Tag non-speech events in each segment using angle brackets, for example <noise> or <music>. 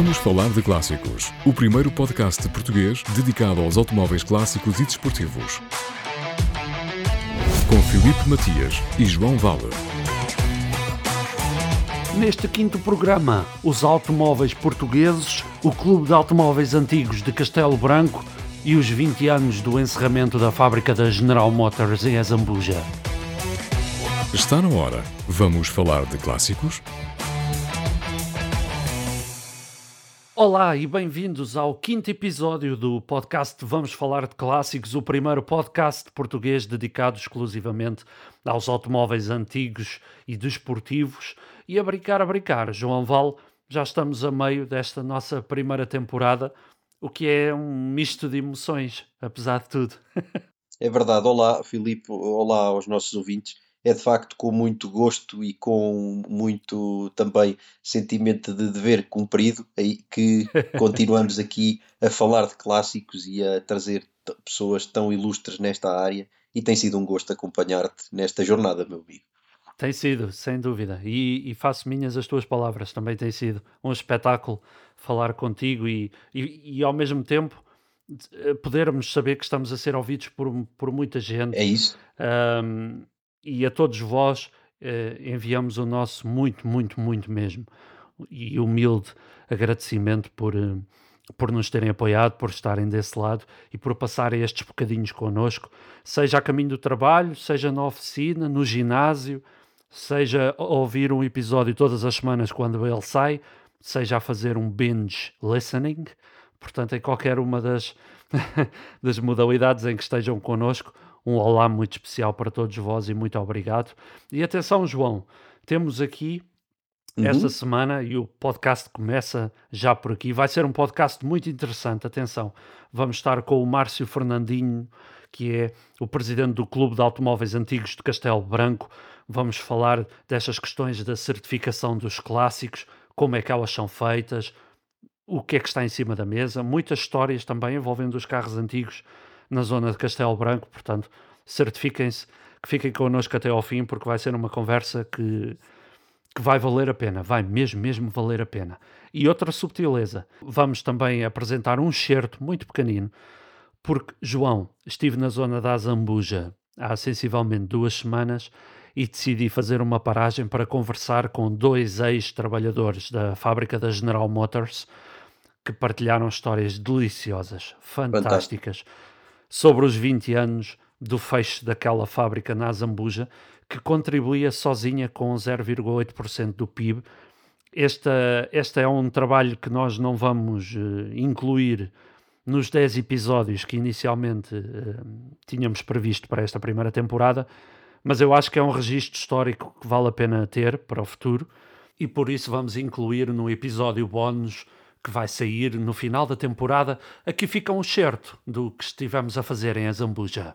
Vamos falar de clássicos. O primeiro podcast português dedicado aos automóveis clássicos e desportivos. Com Filipe Matias e João Vale. Neste quinto programa, os automóveis portugueses, o Clube de Automóveis Antigos de Castelo Branco e os 20 anos do encerramento da fábrica da General Motors em Azambuja. Está na hora. Vamos falar de clássicos? Olá e bem-vindos ao quinto episódio do podcast Vamos Falar de Clássicos, o primeiro podcast português dedicado exclusivamente aos automóveis antigos e desportivos. E a brincar, a brincar, João Val, já estamos a meio desta nossa primeira temporada, o que é um misto de emoções, apesar de tudo. <laughs> é verdade. Olá, Filipe. Olá aos nossos ouvintes é de facto com muito gosto e com muito também sentimento de dever cumprido que <laughs> continuamos aqui a falar de clássicos e a trazer pessoas tão ilustres nesta área e tem sido um gosto acompanhar-te nesta jornada, meu amigo. Tem sido, sem dúvida, e, e, faço minhas as tuas palavras, também tem sido um espetáculo falar contigo e, e, e ao mesmo tempo podermos saber que estamos a ser ouvidos por, por muita gente. É isso. Um, e a todos vós eh, enviamos o nosso muito, muito, muito mesmo. E humilde agradecimento por, eh, por nos terem apoiado, por estarem desse lado e por passarem estes bocadinhos connosco, seja a caminho do trabalho, seja na oficina, no ginásio, seja a ouvir um episódio todas as semanas quando ele sai, seja a fazer um binge listening, portanto, em qualquer uma das, <laughs> das modalidades em que estejam connosco, um olá muito especial para todos vós e muito obrigado. E atenção, João, temos aqui uhum. esta semana e o podcast começa já por aqui. Vai ser um podcast muito interessante. Atenção, vamos estar com o Márcio Fernandinho, que é o presidente do Clube de Automóveis Antigos de Castelo Branco. Vamos falar destas questões da certificação dos clássicos, como é que elas são feitas, o que é que está em cima da mesa, muitas histórias também envolvendo os carros antigos na zona de Castelo Branco, portanto, certifiquem-se que fiquem connosco até ao fim, porque vai ser uma conversa que, que vai valer a pena, vai mesmo, mesmo valer a pena. E outra subtileza, vamos também apresentar um certo muito pequenino, porque, João, estive na zona da Azambuja há sensivelmente duas semanas e decidi fazer uma paragem para conversar com dois ex-trabalhadores da fábrica da General Motors que partilharam histórias deliciosas, fantásticas. Fantástico sobre os 20 anos do fecho daquela fábrica na Zambuja, que contribuía sozinha com 0,8% do PIB. Esta, este é um trabalho que nós não vamos uh, incluir nos 10 episódios que inicialmente uh, tínhamos previsto para esta primeira temporada, mas eu acho que é um registro histórico que vale a pena ter para o futuro e por isso vamos incluir no episódio bónus que vai sair no final da temporada, aqui fica um certo do que estivemos a fazer em Azambuja.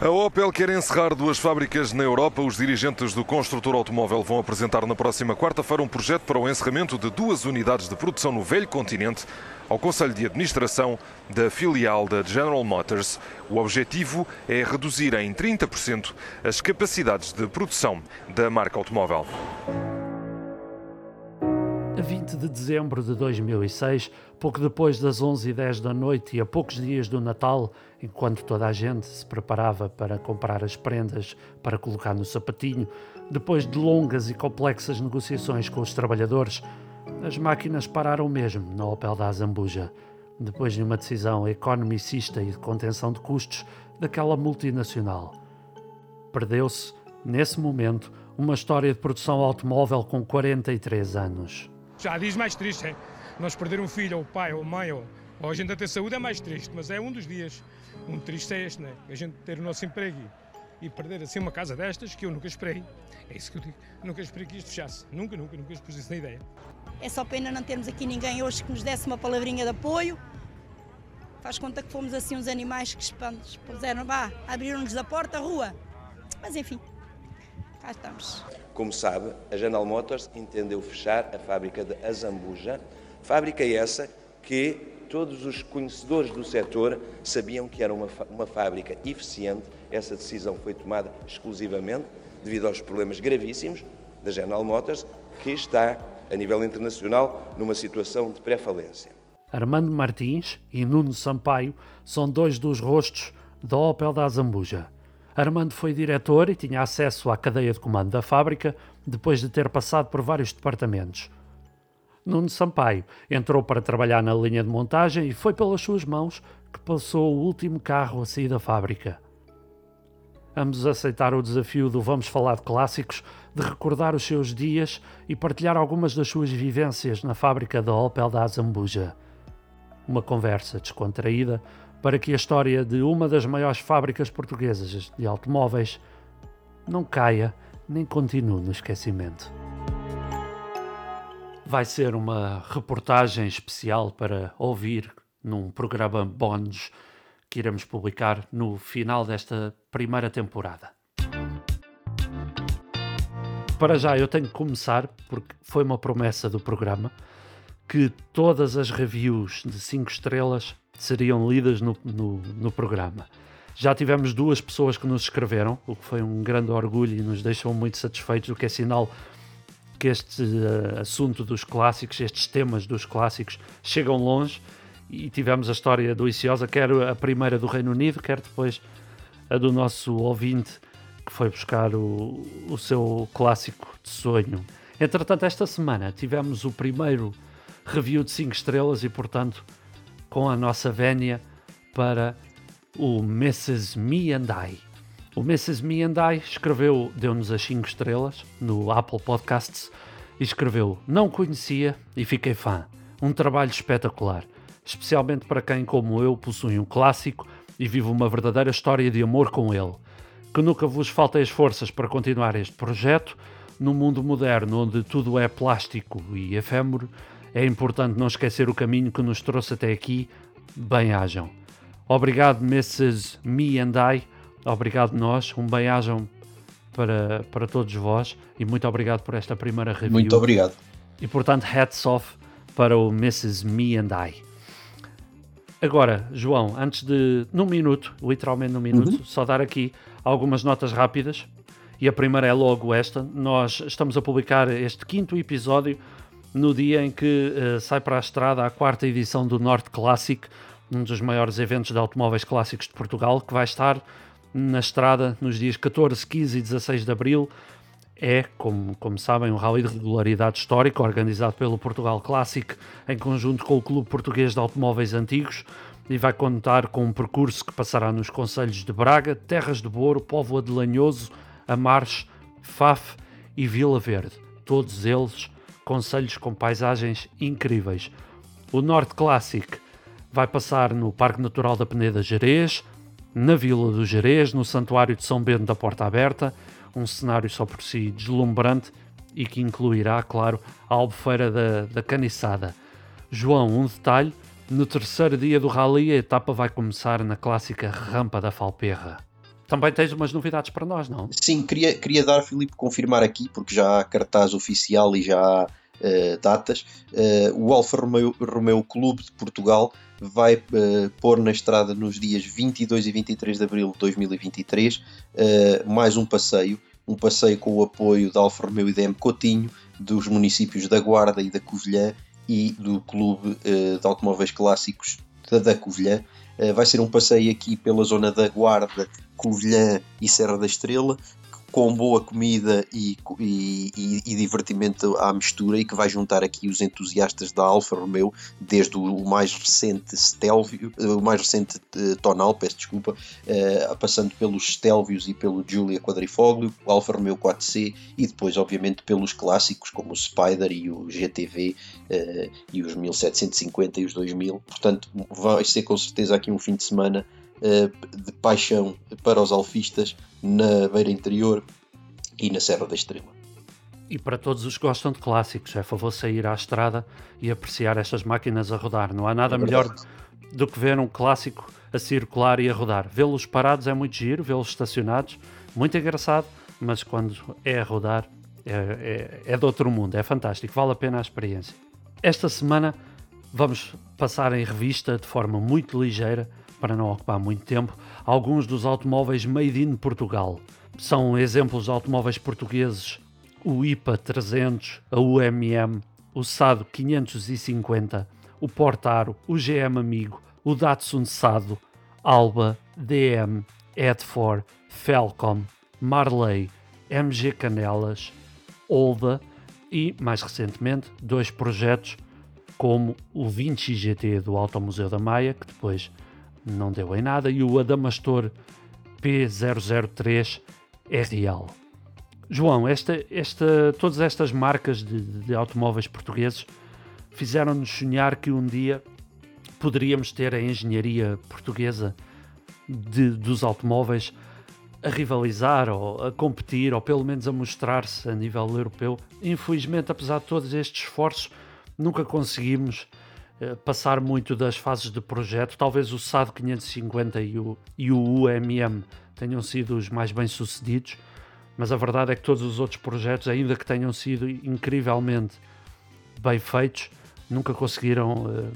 A Opel quer encerrar duas fábricas na Europa. Os dirigentes do construtor automóvel vão apresentar na próxima quarta-feira um projeto para o encerramento de duas unidades de produção no velho continente ao Conselho de Administração da filial da General Motors. O objetivo é reduzir em 30% as capacidades de produção da marca automóvel. A 20 de dezembro de 2006, pouco depois das 11h10 da noite e a poucos dias do Natal, enquanto toda a gente se preparava para comprar as prendas para colocar no sapatinho, depois de longas e complexas negociações com os trabalhadores, as máquinas pararam mesmo na Opel da Azambuja, depois de uma decisão economicista e de contenção de custos daquela multinacional. Perdeu-se, nesse momento, uma história de produção automóvel com 43 anos. Já diz mais triste, é? Nós perder um filho, ou pai, ou mãe, ou, ou a gente ter saúde é mais triste, mas é um dos dias. Um triste é este, né? A gente ter o nosso emprego e, perder assim uma casa destas que eu nunca esperei. É isso que eu digo. Nunca esperei que isto fechasse. Nunca, nunca, nunca pus isso na ideia. É só pena não termos aqui ninguém hoje que nos desse uma palavrinha de apoio. Faz conta que fomos assim uns animais que puseram, vá, abriram-nos a porta, a rua. Mas enfim, cá estamos. Como sabe, a General Motors entendeu fechar a fábrica de Azambuja, fábrica essa que todos os conhecedores do setor sabiam que era uma, uma fábrica eficiente. Essa decisão foi tomada exclusivamente devido aos problemas gravíssimos da General Motors, que está a nível internacional numa situação de pré-falência. Armando Martins e Nuno Sampaio são dois dos rostos da Opel da Azambuja. Armando foi diretor e tinha acesso à cadeia de comando da fábrica depois de ter passado por vários departamentos. Nuno Sampaio entrou para trabalhar na linha de montagem e foi pelas suas mãos que passou o último carro a sair da fábrica. Ambos aceitaram o desafio do Vamos Falar de Clássicos, de recordar os seus dias e partilhar algumas das suas vivências na fábrica da Opel da Azambuja. Uma conversa descontraída para que a história de uma das maiores fábricas portuguesas de automóveis não caia nem continue no esquecimento. Vai ser uma reportagem especial para ouvir num programa bónus que iremos publicar no final desta primeira temporada. Para já eu tenho que começar, porque foi uma promessa do programa, que todas as reviews de 5 estrelas seriam lidas no, no, no, programa. Já tivemos duas pessoas que nos escreveram, o que foi um grande orgulho e nos deixou muito satisfeitos, o que é sinal que este uh, assunto dos clássicos, estes temas dos clássicos, chegam longe e tivemos a história do Iciosa, quer a primeira do Reino Unido, quer depois a do nosso ouvinte que foi buscar o, o seu clássico de sonho. Entretanto, esta semana tivemos o primeiro review de 5 estrelas e, portanto, com a nossa vénia para o Mrs. Me and I. O Mrs. Me and I escreveu, deu-nos as 5 estrelas no Apple Podcasts e escreveu: Não conhecia e fiquei fã. Um trabalho espetacular especialmente para quem, como eu, possui um clássico e vive uma verdadeira história de amor com ele. Que nunca vos faltem as forças para continuar este projeto. No mundo moderno, onde tudo é plástico e efêmero, é importante não esquecer o caminho que nos trouxe até aqui. Bem-ajam. Obrigado, Mrs. Me and I. Obrigado, nós. Um bem-ajam para, para todos vós e muito obrigado por esta primeira review. Muito obrigado. E portanto, hats off para o Mrs. Me and I. Agora, João, antes de, num minuto, literalmente num minuto, uhum. só dar aqui algumas notas rápidas. E a primeira é logo esta. Nós estamos a publicar este quinto episódio no dia em que uh, sai para a estrada a quarta edição do Norte Classic, um dos maiores eventos de automóveis clássicos de Portugal, que vai estar na estrada nos dias 14, 15 e 16 de abril. É, como, como sabem, um rally de regularidade histórica organizado pelo Portugal Classic em conjunto com o Clube Português de Automóveis Antigos e vai contar com um percurso que passará nos concelhos de Braga, Terras de Boro, Póvoa de Lanhoso, Amarres, Faf e Vila Verde. Todos eles concelhos com paisagens incríveis. O Norte Classic vai passar no Parque Natural da Peneda Jerez, na Vila do Jerez, no Santuário de São Bento da Porta Aberta um cenário só por si deslumbrante e que incluirá, claro, a albufeira da, da caniçada. João, um detalhe: no terceiro dia do rally, a etapa vai começar na clássica rampa da Falperra. Também tens umas novidades para nós, não? Sim, queria, queria dar, Filipe, confirmar aqui, porque já há cartaz oficial e já há uh, datas. Uh, o Alfa Romeo, Romeo Clube de Portugal vai uh, pôr na estrada nos dias 22 e 23 de abril de 2023 mais um passeio um passeio com o apoio da Alfa Romeo e da M Coutinho, dos municípios da Guarda e da Covilhã e do Clube de Automóveis Clássicos da, da Covilhã. Uh, vai ser um passeio aqui pela zona da Guarda, Covilhã e Serra da Estrela, com boa comida e, e, e, e, divertimento à mistura e que vai juntar aqui os entusiastas da Alfa Romeo, desde o, mais recente Stelvio, o mais recente uh, Tonal, peço desculpa, uh, passando pelos Stelvios e pelo Giulia Quadrifoglio, o Alfa Romeo 4C e depois, obviamente, pelos clássicos como o Spider e o GTV uh, e os 1750 e os 2000. Portanto, vai ser com certeza aqui um fim de semana de paixão para os alfistas na beira interior e na Serra da Estrela. E para todos os que gostam de clássicos, é favor sair à estrada e apreciar estas máquinas a rodar. Não há nada é melhor do que ver um clássico a circular e a rodar. Vê-los parados é muito giro, vê-los estacionados, muito engraçado, mas quando é a rodar é, é, é de outro mundo, é fantástico, vale a pena a experiência. Esta semana vamos passar em revista de forma muito ligeira para não ocupar muito tempo, alguns dos automóveis made in Portugal. São exemplos de automóveis portugueses o IPA 300, a UMM o Sado 550, o Portaro, o GM Amigo, o Datsun Sado, Alba, DM, Edfor, Felcom, Marley, MG Canelas, Olda e, mais recentemente, dois projetos como o 20 GT do Automuseu da Maia, que depois não deu em nada, e o Adamastor P003 RL. João, esta, esta, todas estas marcas de, de automóveis portugueses fizeram-nos sonhar que um dia poderíamos ter a engenharia portuguesa de, dos automóveis a rivalizar ou a competir ou pelo menos a mostrar-se a nível europeu. Infelizmente, apesar de todos estes esforços, nunca conseguimos passar muito das fases de projeto. Talvez o SAD 550 e o, e o UMM tenham sido os mais bem sucedidos, mas a verdade é que todos os outros projetos, ainda que tenham sido incrivelmente bem feitos, nunca conseguiram uh,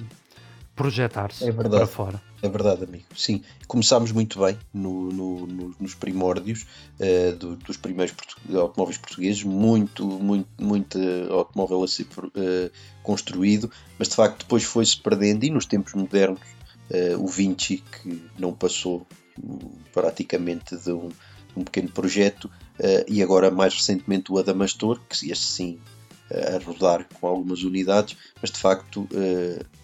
projetar-se é para fora. É verdade, amigo. Sim, começámos muito bem no, no, no, nos primórdios uh, do, dos primeiros portu automóveis portugueses, muito, muito, muito automóvel a ser uh, construído, mas de facto depois foi-se perdendo e nos tempos modernos uh, o Vinci, que não passou praticamente de um, um pequeno projeto, e agora mais recentemente o Adamastor, que este sim a rodar com algumas unidades, mas de facto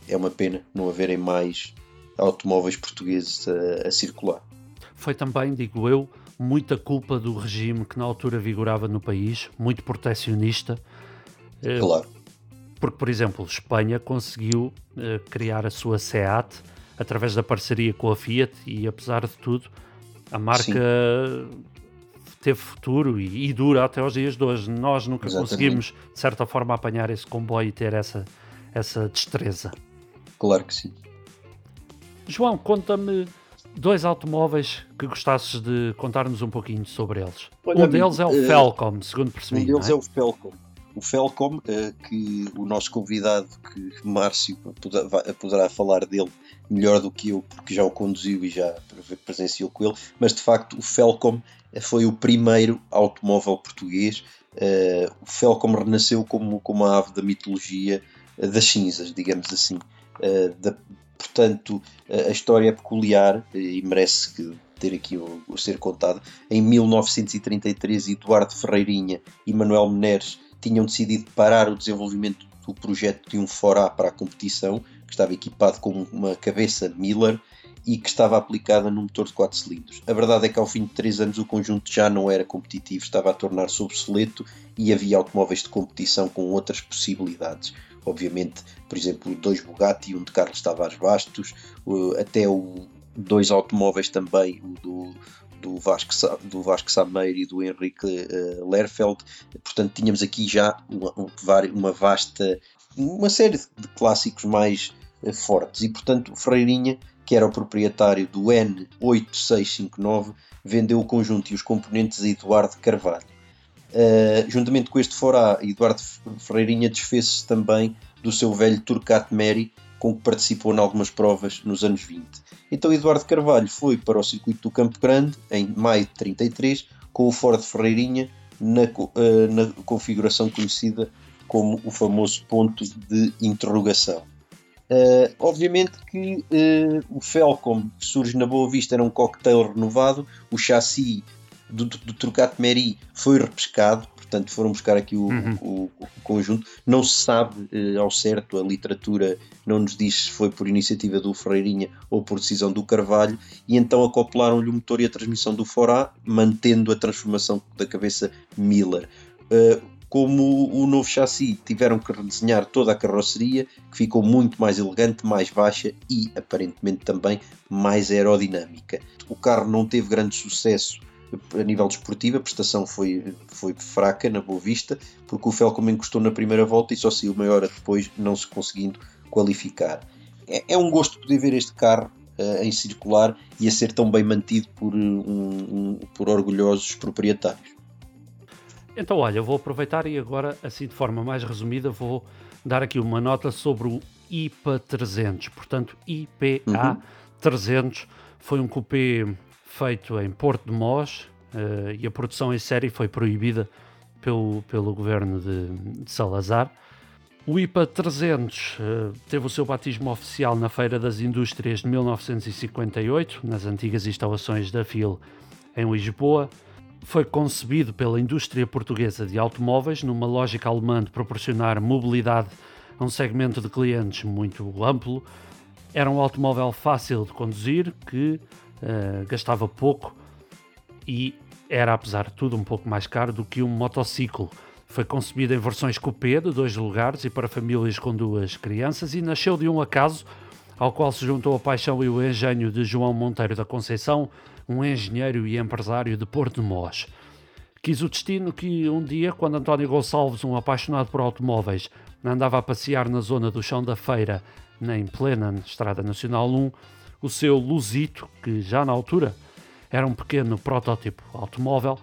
é uma pena não haverem mais automóveis portugueses a, a circular. Foi também, digo eu, muita culpa do regime que na altura vigorava no país, muito proteccionista. Eh, claro. Porque, por exemplo, Espanha conseguiu uh, criar a sua SEAT através da parceria com a Fiat e, apesar de tudo, a marca Sim. teve futuro e, e, dura até aos dias de hoje. Nós nunca Exatamente. conseguimos, de certa forma, apanhar esse comboio e ter essa, essa destreza. Claro que sim. João, conta-me dois automóveis que gostasses de contar-nos um pouquinho sobre eles. Olha, um deles é o uh, Felcom, segundo percebi. Um deles é? é? o Felcom. O Felcom, uh, que o nosso convidado, que Márcio poderá falar dele melhor do que eu, porque já o conduziu e já presenciou com ele, mas de facto o Felcom foi o primeiro automóvel português. Uh, o Felcom renasceu como, como a ave da mitologia das cinzas, digamos assim, da, Portanto, a história é peculiar e merece ter aqui o ser contado. Em 1933, Eduardo Ferreirinha e Manuel Meneres tinham decidido parar o desenvolvimento do projeto de um Forá para a competição, que estava equipado com uma cabeça Miller e que estava aplicada num motor de 4 cilindros. A verdade é que ao fim de 3 anos o conjunto já não era competitivo, estava a tornar-se obsoleto e havia automóveis de competição com outras possibilidades obviamente, por exemplo, dois Bugatti, um de Carlos Tavares Bastos, até o, dois automóveis também, o do, do Vasco, do Vasco Sameiro e do Henrique uh, Lerfeld. Portanto, tínhamos aqui já uma, uma vasta, uma série de clássicos mais uh, fortes. E, portanto, Ferreirinha, que era o proprietário do N8659, vendeu o conjunto e os componentes a Eduardo Carvalho. Uh, juntamente com este Forá, Eduardo Ferreirinha desfez-se também do seu velho Turcat Mary, com que participou em algumas provas nos anos 20. Então Eduardo Carvalho foi para o circuito do Campo Grande em maio de 33 com o Ford Ferreirinha na, uh, na configuração conhecida como o famoso ponto de interrogação. Uh, obviamente que uh, o Felcom que surge na Boa Vista era um cocktail renovado, o chassi do, do Trucat Meri foi repescado, portanto foram buscar aqui o, uhum. o, o conjunto. Não se sabe eh, ao certo, a literatura não nos diz se foi por iniciativa do Ferreirinha ou por decisão do Carvalho, e então acoplaram-lhe o motor e a transmissão do Forá, mantendo a transformação da cabeça Miller. Uh, como o novo chassi tiveram que redesenhar toda a carroceria, que ficou muito mais elegante, mais baixa e aparentemente também mais aerodinâmica. O carro não teve grande sucesso a nível desportivo, a prestação foi, foi fraca na Boa Vista, porque o Felcom encostou na primeira volta e só saiu meia hora depois, não se conseguindo qualificar. É, é um gosto poder ver este carro uh, em circular e a ser tão bem mantido por, um, um, por orgulhosos proprietários. Então, olha, vou aproveitar e agora, assim de forma mais resumida, vou dar aqui uma nota sobre o IPA 300. Portanto, IPA uhum. 300 foi um coupé feito em Porto de Mós uh, e a produção em série foi proibida pelo, pelo governo de, de, Salazar. O IPA 300 uh, teve o seu batismo oficial na Feira das Indústrias de 1958, nas antigas instalações da FIL em Lisboa. Foi concebido pela indústria portuguesa de automóveis numa lógica alemã de proporcionar mobilidade a um segmento de clientes muito amplo. Era um automóvel fácil de conduzir, que uh, gastava pouco e era, apesar de tudo, um pouco mais caro do que um motociclo foi concebido em versões coupé de dois lugares e para famílias com duas crianças e nasceu de um acaso ao qual se juntou a paixão e o engenho de João Monteiro da Conceição, um engenheiro e empresário de Porto de Mós. Quis o destino que um dia, quando António Gonçalves, um apaixonado por automóveis, andava a passear na zona do chão da feira, em plena Estrada Nacional 1, o seu Luzito, que já na altura era um pequeno protótipo automóvel,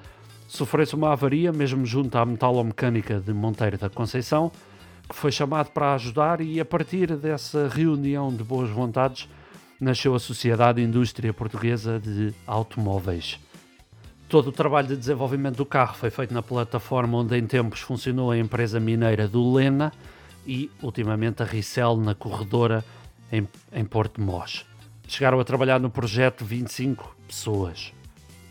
sofresse uma avaria mesmo junto à metalomecânica de Monteiro da Conceição, que foi chamado para ajudar e a partir dessa reunião de boas vontades nasceu a Sociedade Indústria Portuguesa de Automóveis. Todo o trabalho de desenvolvimento do carro foi feito na plataforma onde em tempos funcionou a empresa mineira do Lena e, ultimamente, a Ricel na Corredora em, em Porto de Mós. Chegaram a trabalhar no projeto 25 pessoas.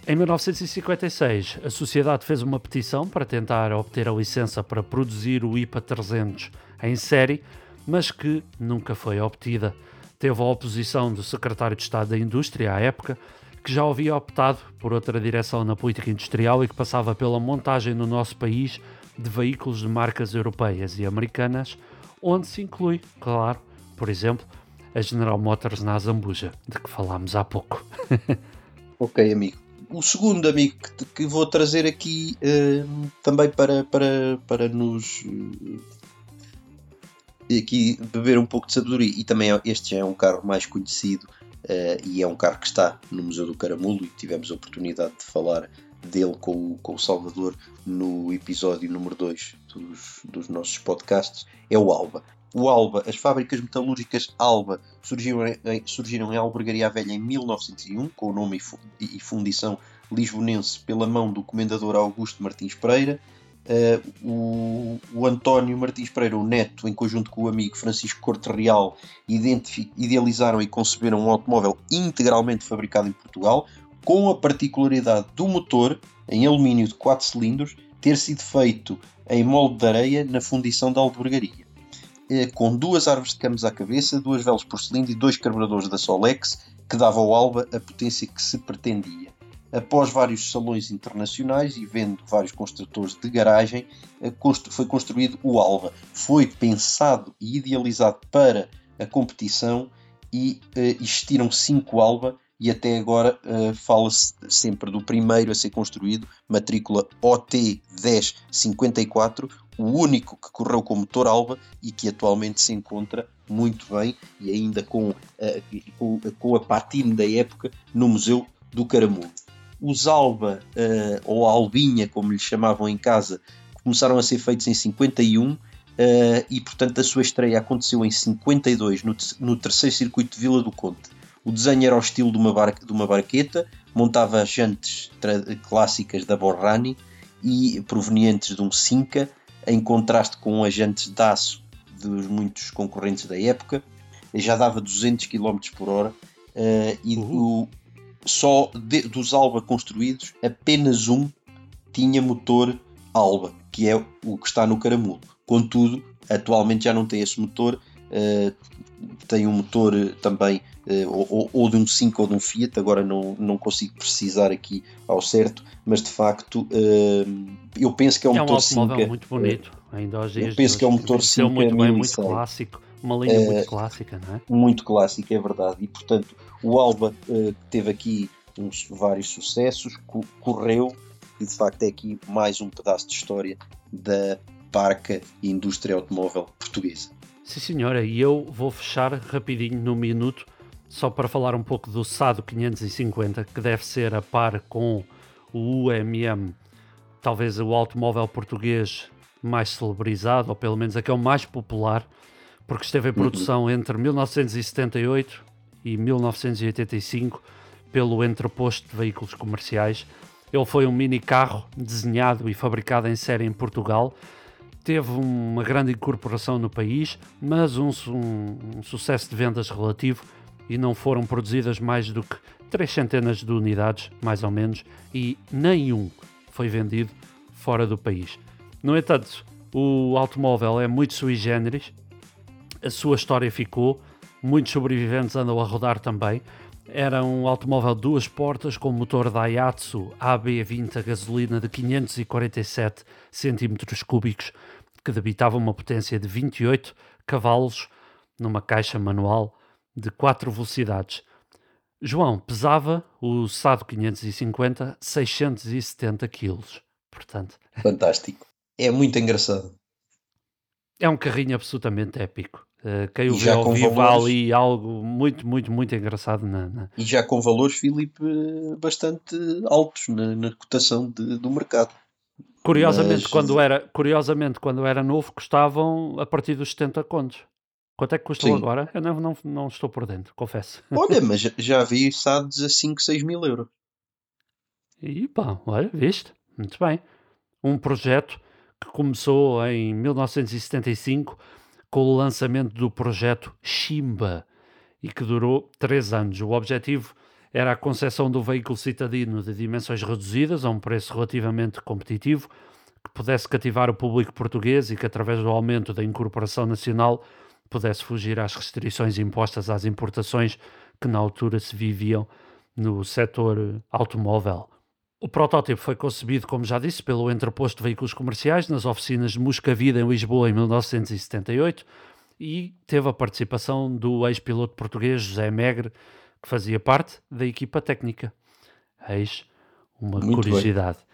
Em 1956, a sociedade fez uma petição para tentar obter a licença para produzir o IPA 300 em série, mas que nunca foi obtida. Teve a oposição do secretário de Estado da Indústria à época, que já havia optado por outra direção na política industrial e que passava pela montagem no nosso país de veículos de marcas europeias e americanas, onde se inclui, claro, por exemplo, a General Motors na Azambuja, de que falámos há pouco. <laughs> ok, amigo o segundo amigo que, que vou trazer aqui uh, também para, para, para nos uh, aqui beber um pouco de sabedoria e também é, este já é um carro mais conhecido uh, e é um carro que está no Museu do Caramulo e tivemos a oportunidade de falar dele com o, com o Salvador no episódio número 2 dos, dos nossos podcasts é o Alba o Alba, as fábricas metalúrgicas Alba surgiram em, surgiram em Albergaria Velha em 1901, com o nome e fundição lisbonense pela mão do comendador Augusto Martins Pereira. Uh, o, o, António Martins Pereira, o neto, em conjunto com o amigo Francisco Corte Real, idealizaram e conceberam um automóvel integralmente fabricado em Portugal, com a particularidade do motor, em alumínio de 4 cilindros, ter sido feito em molde de areia na fundição da albergaria. Eh, com duas árvores de camas à cabeça, duas velas por cilindro e dois carburadores da Solex, que dava ao Alba a potência que se pretendia. Após vários salões internacionais e vendo vários construtores de garagem, eh, foi construído o Alba. Foi pensado e idealizado para a competição e uh, existiram cinco Alba e até agora uh, fala-se sempre do primeiro a ser construído, matrícula OT 1054, o único que correu com motor Alba e que atualmente se encontra muito bem e ainda com, uh, com, a patina da época no Museu do Caramulo. Os Alba, uh, ou Albinha, como lhe chamavam em casa, começaram a ser feitos em 51 uh, e, portanto, a sua estreia aconteceu em 52 no, no terceiro circuito de Vila do Conde. O desenho era ao estilo de uma, bar, de uma barqueta, montava jantes clássicas da Borrani e provenientes de um Cinca, em contraste com as jantes de aço dos muitos concorrentes da época, já dava 200 km por hora uh, e uhum. só de, dos Alba construídos, apenas um tinha motor Alba, que é o que está no caramulo. Contudo, atualmente já não tem esse motor, uh, tem um motor também ou, ou, de um 5 ou de um Fiat, agora não, não consigo precisar aqui ao certo, mas de facto uh, eu penso que é um é motor 5. É um muito bonito, ainda hoje Eu penso que é um motor 5 muito bem, muito clássico, uma linha muito clássica, não é? Muito clássica, é verdade, e portanto o Alba teve aqui uns, vários sucessos, correu, e de facto é aqui mais um pedaço de história da parca e indústria automóvel portuguesa. Sim, senhora, e eu vou fechar rapidinho no minuto, só para falar um pouco do SADO 550, que deve ser a par com o UMM, talvez o automóvel português mais celebrizado, ou pelo menos aquele mais popular, porque esteve em uhum. produção entre 1978 e 1985 pelo entreposto de veículos comerciais. Ele foi um mini carro desenhado e fabricado em série em Portugal teve uma grande incorporação no país, mas um, um, um sucesso de vendas relativo e não foram produzidas mais do que três centenas de unidades, mais ou menos, e nenhum foi vendido fora do país. No entanto, o automóvel é muito sui generis, a sua história ficou, muitos sobreviventes andam a rodar também. Era um automóvel duas portas com motor Daihatsu AB20 a gasolina de 547 cm cúbicos que debitava uma potência de 28 cavalos numa caixa manual de 4 velocidades. João pesava o SAD 550 670 kg. Portanto, fantástico. É muito engraçado. É um carrinho absolutamente épico. Uh, quem o vê ao vivo valores... ali algo muito, muito, muito engraçado. Na, na... E já com valores, Filipe, bastante altos na, na cotação de, do mercado. Curiosamente, Mas... quando era, curiosamente, quando era novo, custavam a partir dos 70 contos. Quanto é que custou Sim. agora? Eu não, não, não estou por dentro, confesso. Olha, <laughs> mas já vi SADs a 5, 6 mil euros. E pá, olha, viste? Muito bem. Um projeto que começou em 1975 com o lançamento do projeto Chimba e que durou três anos. O objetivo era a concepção do veículo citadino de dimensões reduzidas a um preço relativamente competitivo que pudesse cativar o público português e que, através do aumento da incorporação nacional, pudesse fugir às restrições impostas às importações que na altura se viviam no setor automóvel. O protótipo foi concebido, como já disse, pelo Entreposto de Veículos Comerciais nas oficinas de Muscavida, em Lisboa, em 1978, e teve a participação do ex-piloto português José Megre, que fazia parte da equipa técnica. Eis uma Muito curiosidade. Bem.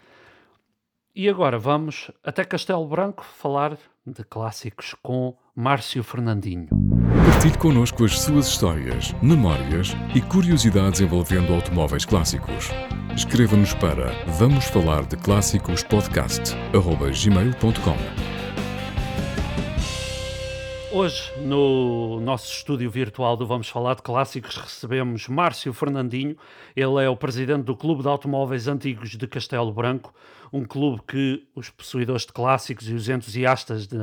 E agora vamos até Castelo Branco falar de clássicos com Márcio Fernandinho. Partilhe connosco as suas histórias, memórias e curiosidades envolvendo automóveis clássicos. Escreva-nos para vamos falar de clássicos podcast@gmail.com. Hoje, no nosso estúdio virtual do Vamos Falar de Clássicos, recebemos Márcio Fernandinho. Ele é o presidente do Clube de Automóveis Antigos de Castelo Branco, um clube que os possuidores de clássicos e os entusiastas de,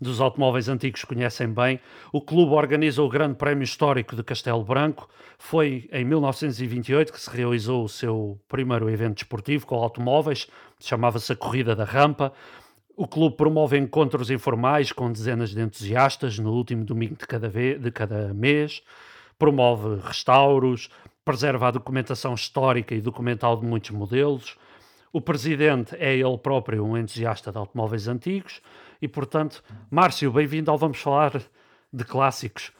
dos automóveis antigos conhecem bem. O clube organiza o Grande Prémio Histórico de Castelo Branco. Foi em 1928 que se realizou o seu primeiro evento desportivo com automóveis, chamava-se a Corrida da Rampa. O clube promove encontros informais com dezenas de entusiastas no último domingo de cada, vez, de cada mês, promove restauros, preserva a documentação histórica e documental de muitos modelos. O presidente é ele próprio um entusiasta de automóveis antigos e, portanto, Márcio, bem-vindo ao Vamos Falar de Clássicos.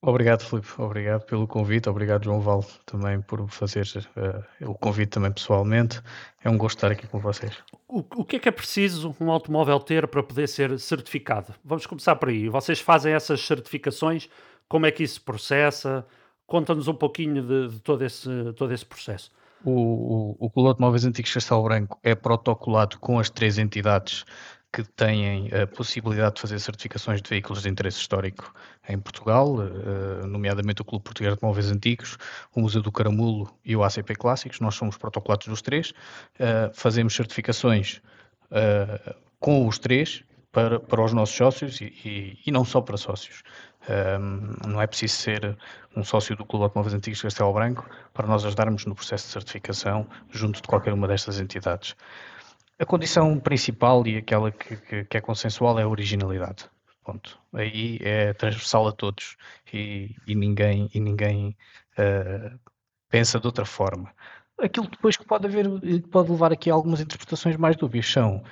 Obrigado, Filipe. Obrigado pelo convite. Obrigado, João Val, também por fazer uh, o convite também pessoalmente. É um gosto estar aqui com vocês. O, o que é que é preciso um automóvel ter para poder ser certificado? Vamos começar por aí. Vocês fazem essas certificações? Como é que isso se processa? Conta-nos um pouquinho de, de, todo, esse, todo esse processo. O, o, o de Automóveis Antigos Castelo Branco é protocolado com as três entidades que têm a possibilidade de fazer certificações de veículos de interesse histórico em Portugal, eh, nomeadamente o Clube Português de Móveis Antigos, o Museu do Caramulo e o ACP Clássicos. Nós somos protocolados dos três, eh, fazemos certificações eh, com os três para, para os nossos sócios e, e, e não só para sócios. Não é preciso ser um sócio do Clube Automóveis Antigos de Castelo Branco para nós ajudarmos no processo de certificação junto de qualquer uma destas entidades. A condição principal e aquela que, que, que é consensual é a originalidade. Ponto. Aí é transversal a todos e, e ninguém, e ninguém uh, pensa de outra forma. Aquilo depois que pode haver, pode levar aqui a algumas interpretações mais dúbias são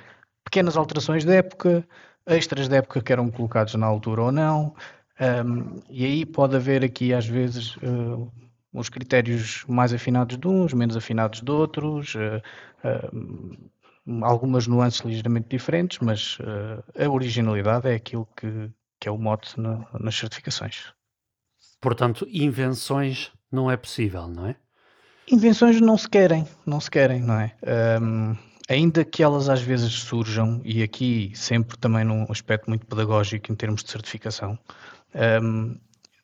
pequenas alterações de época, extras de época que eram colocados na altura ou não, um, e aí pode haver aqui às vezes uh, os critérios mais afinados de uns, menos afinados de outros. Uh, uh, algumas nuances ligeiramente diferentes, mas uh, a originalidade é aquilo que, que é o mote na, nas certificações. Portanto, invenções não é possível, não é? Invenções não se querem, não se querem, não é? Um, ainda que elas às vezes surjam, e aqui sempre também num aspecto muito pedagógico em termos de certificação, um,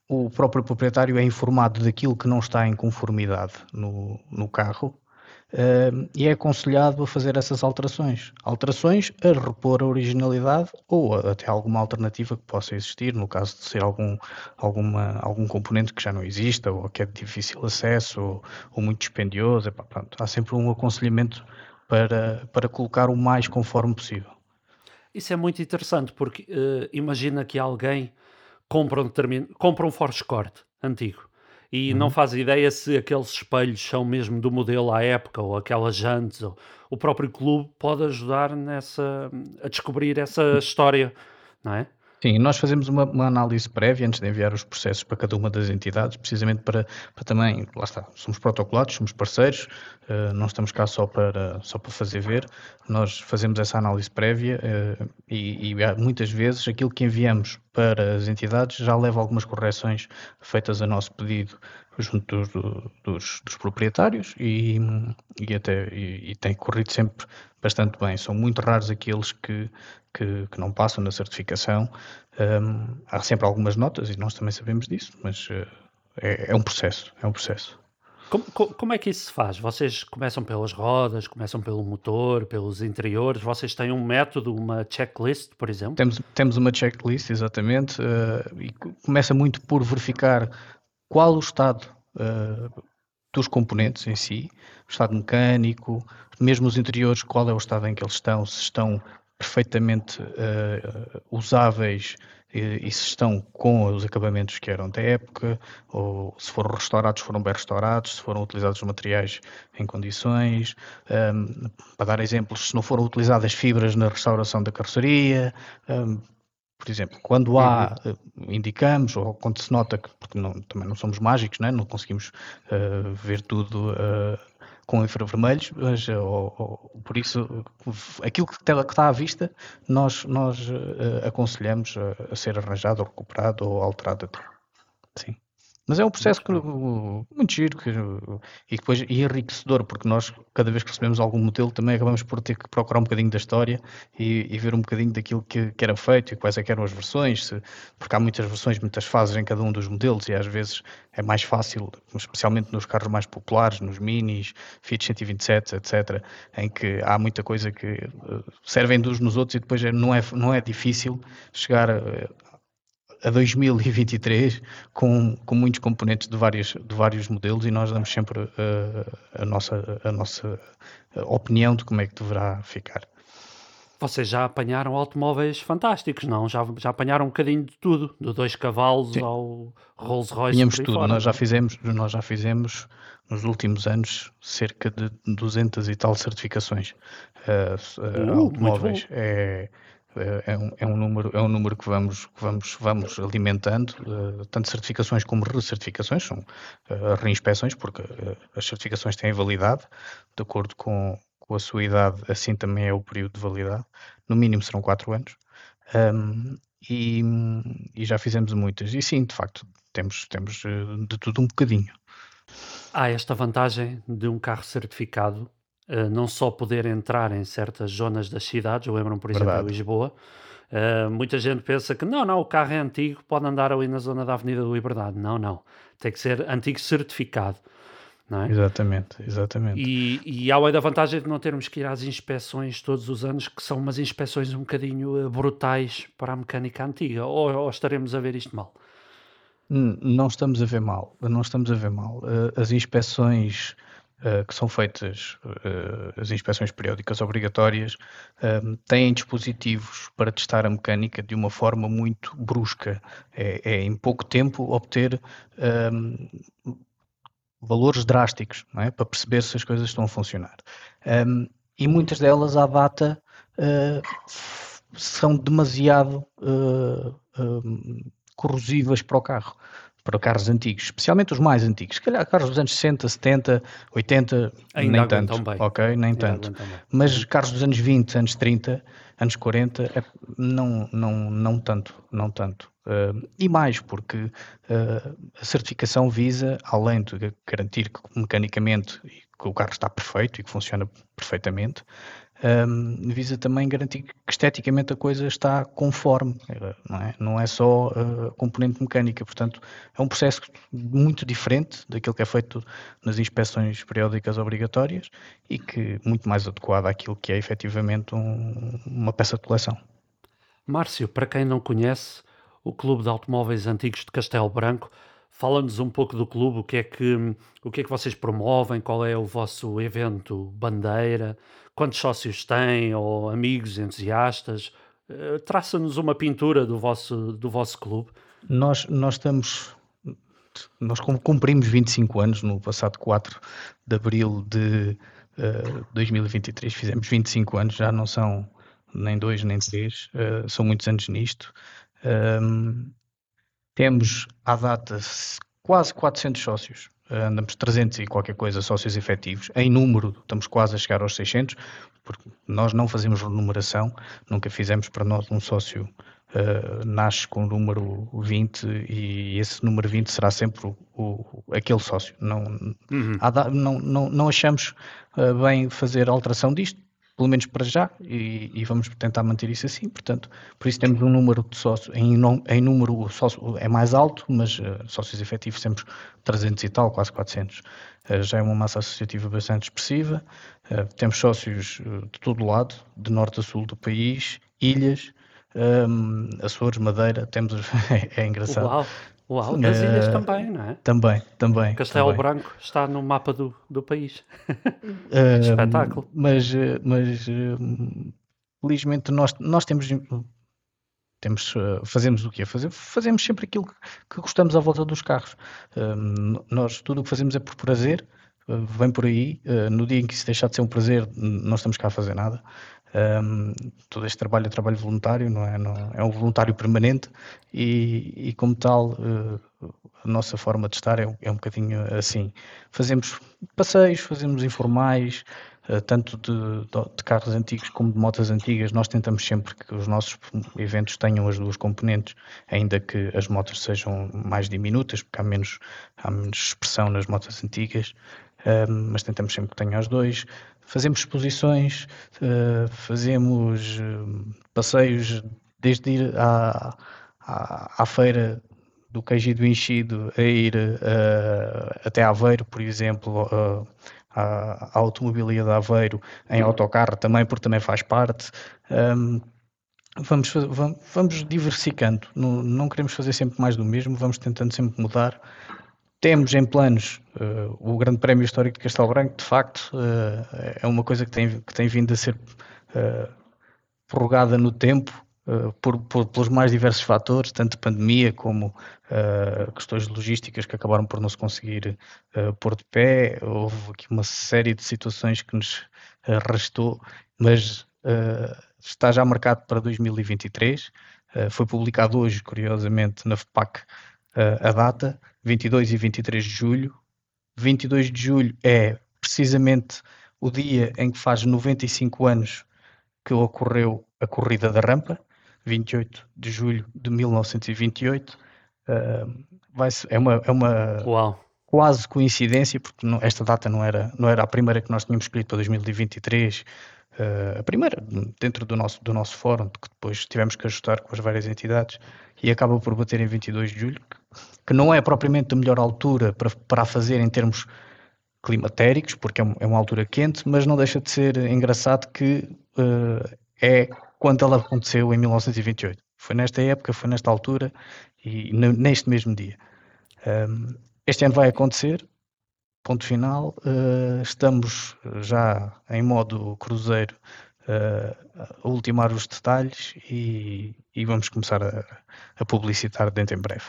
o próprio proprietário é informado daquilo que não está em conformidade no, no carro uh, e é aconselhado a fazer essas alterações. Alterações a repor a originalidade ou até alguma alternativa que possa existir, no caso de ser algum, alguma, algum componente que já não exista ou que é de difícil acesso ou, ou muito dispendioso. Epá, pronto, há sempre um aconselhamento para, para colocar o mais conforme possível. Isso é muito interessante porque uh, imagina que alguém compra um, termin... compra um Escort antigo e uhum. não faz ideia se aqueles espelhos são mesmo do modelo à época ou aquelas jantes. Ou... O próprio clube pode ajudar nessa a descobrir essa história, não é? Sim, nós fazemos uma, uma, análise prévia antes de enviar os processos para cada uma das entidades, precisamente para, para também, lá está, somos protocolados, somos parceiros, uh, não estamos cá só para, só para fazer ver, nós fazemos essa análise prévia uh, e, e muitas vezes aquilo que enviamos para as entidades já leva algumas correções feitas a nosso pedido junto dos, dos, dos proprietários e, e até e, e, tem corrido sempre bastante bem. São muito raros aqueles que, que, que não passam na certificação. Um, há sempre algumas notas e nós também sabemos disso, mas uh, é, é, um processo, é um processo. Como, como, é que isso se faz? Vocês começam pelas rodas, começam pelo motor, pelos interiores? Vocês têm um método, uma checklist, por exemplo? Temos, temos uma checklist, exatamente, uh, e começa muito por verificar qual o estado uh, dos componentes em si, o estado mecânico, mesmo os interiores, qual é o estado em que eles estão, se estão perfeitamente uh, usáveis e, e, se estão com os acabamentos que eram da época, ou se foram restaurados, foram bem restaurados, se foram utilizados materiais em condições. Um, ehm, para dar exemplos, se não foram utilizadas fibras na restauração da carroceria, um, ehm, por exemplo, quando há, uhum. Eh, indicamos, ou quando se nota que, porque não, também não somos mágicos, né? não conseguimos uh, ver tudo uh, com infravermelhos, mas ou, ou, por isso aquilo que está, à vista nós, nós uh, aconselhamos a, a, ser arranjado, ou recuperado ou alterado até. Sim. Mas é um processo que, muito giro que, e depois e enriquecedor, porque nós, cada vez que recebemos algum modelo, também acabamos por ter que procurar um bocadinho da história e, e ver um bocadinho daquilo que, que, era feito e quais é eram as versões, se, porque há muitas versões, muitas fases em cada um dos modelos e às vezes é mais fácil, especialmente nos carros mais populares, nos minis, Fiat 127, etc., em que há muita coisa que eh, servem dos nos outros e depois é, não, é, não é difícil chegar a 2023 com, com muitos componentes de, várias, de vários modelos e nós damos sempre uh, a, nossa, a nossa opinião de como é que deverá ficar. Vocês já apanharam automóveis fantásticos, não? Já, já apanharam um bocadinho de tudo, do dois cavalos Sim. ao Rolls Royce. Tínhamos tudo, fora, nós já fizemos, nós já fizemos nos últimos anos cerca de 200 e tal certificações uh, uh, uh automóveis. É, é, é um, é um, número, é um número que vamos, que vamos, vamos alimentando, uh, tanto certificações como recertificações, são uh, reinspeções, porque uh, as certificações têm validade, de acordo com, com a sua idade, assim também é o período de validade, no mínimo serão 4 anos, um, e, e, já fizemos muitas, e sim, de facto, temos, temos de tudo um bocadinho. Há esta vantagem de um carro certificado uh, não só poder entrar em certas zonas das cidades, eu lembro por exemplo, Verdade. Lisboa, uh, muita gente pensa que não, não, o carro é antigo, pode andar ali na zona da Avenida da Liberdade. Não, não. Tem que ser antigo certificado. É? Exatamente, exatamente. E, e há a vantagem de não termos que ir às inspeções todos os anos, que são umas inspeções um bocadinho uh, brutais para a mecânica antiga, ou, ou, estaremos a ver isto mal? Não estamos a ver mal, não estamos a ver mal. As inspeções Uh, que são feitas uh, as inspeções periódicas obrigatórias, uh, têm dispositivos para testar a mecânica de uma forma muito brusca. É, é em pouco tempo obter um, valores drásticos é? para perceber se as coisas estão a funcionar. Um, e muitas delas, à data, são demasiado corrosivas para o carro para carros antigos, especialmente os mais antigos, se calhar carros dos anos 60, 70, 80, Ainda nem tanto, bem. ok, nem Ainda tanto. Mas carros dos anos 20, anos 30, anos 40, é, não, não, não tanto, não tanto. Uh, e mais, porque uh, a certificação visa, além de garantir que mecanicamente que o carro está perfeito e que funciona perfeitamente, um, visa também garantir que esteticamente a coisa está conforme, não é, não é só a componente mecânica, portanto é um processo muito diferente daquilo que é feito nas inspeções periódicas obrigatórias e que muito mais adequado àquilo que é efetivamente um, uma peça de coleção. Márcio, para quem não conhece, o Clube de Automóveis Antigos de Castelo Branco Fala-nos um pouco do clube, o que, é que, o que é que vocês promovem, qual é o vosso evento bandeira, quantos sócios têm, ou amigos, entusiastas. Uh, Traça-nos uma pintura do vosso, do vosso clube. Nós, nós estamos. Nós cumprimos 25 anos no passado 4 de abril de uh, eh, 2023. Fizemos 25 anos, já não são nem dois nem três, uh, são muitos anos nisto. Um, temos, à data, quase 400 sócios. Andamos 300 e qualquer coisa sócios efetivos. Em número, estamos quase a chegar aos 600, porque nós não fazemos renumeração, nunca fizemos para nós um sócio uh, nasce com o número 20 e esse número 20 será sempre o, o aquele sócio. Não, uhum. há, não, não, não achamos uh, bem fazer alteração disto, pelo menos para já, e, e, vamos tentar manter isso assim. Portanto, por isso temos um número de sócios, em, em número sócio é mais alto, mas uh, sócios efetivos temos 300 e tal, quase 400. Uh, já é uma massa associativa bastante expressiva. Uh, temos sócios de todo lado, de norte a sul do país, ilhas, um, Açores, Madeira, temos, <laughs> é, é engraçado. Uau. Uau, das uh, ilhas também, não é? Também, também. Castelo também. Branco está no mapa do, do país. uh, <laughs> Espetáculo. Mas, eh, mas felizmente nós, nós temos, temos fazemos o quê? Fazemos, fazemos sempre aquilo que, que gostamos à volta dos carros. nós tudo o que fazemos é por prazer, vem por aí. no dia em que isso deixar de ser um prazer, não estamos cá a fazer nada. Um, todo este trabalho é trabalho voluntário, não é? Não, é um voluntário permanente e, e como tal, uh, a nossa forma de estar é, é, um bocadinho assim. Fazemos passeios, fazemos informais, uh, tanto de, de, carros antigos como de motas antigas. Nós tentamos sempre que os nossos eventos tenham as duas componentes, ainda que as motos sejam mais diminutas, porque há menos, há menos expressão nas motas antigas. Mas tentamos sempre que tenha as dois. Fazemos exposições, uh, fazemos uh, passeios desde ir à, à, à, feira do queijo e do enchido a ir uh, até Aveiro, por exemplo, à, à automobilia de Aveiro em autocarro também, porque também faz parte. Um, vamos, vamos, vamos diversificando, não, não queremos fazer sempre mais do mesmo, vamos tentando sempre mudar temos em planos uh, o Grande Prémio Histórico de Castelo Branco, de facto, uh, é uma coisa que tem, que tem vindo a ser uh, prorrogada no tempo por, por, pelos mais diversos fatores, tanto pandemia como questões logísticas que acabaram por não se conseguir pôr de pé. Houve aqui uma série de situações que nos arrastou, mas está já marcado para 2023. foi publicado hoje, curiosamente, na FPAC a data. 22 e 23 de julho. 22 de julho é precisamente o dia em que faz 95 anos que ocorreu a corrida da rampa, 28 de julho de 1928. Uh, vai é uma, é uma Uau. quase coincidência, porque não, esta data não era, não era a primeira que nós tínhamos escolhido para 2023, uh, ah, a primeira dentro do nosso, do nosso fórum, que depois tivemos que ajustar com as várias entidades, e acaba por bater em 22 de julho, que não é propriamente a melhor altura para, para a fazer em termos climatéricos, porque é, é uma altura quente, mas não deixa de ser engraçado que uh, é quando ela aconteceu em 1928. Foi nesta época, foi nesta altura e neste mesmo dia. Um, este ano vai acontecer, ponto final. Uh, estamos já em modo cruzeiro uh, a ultimar os detalhes e, e vamos começar a, a publicitar dentro em breve.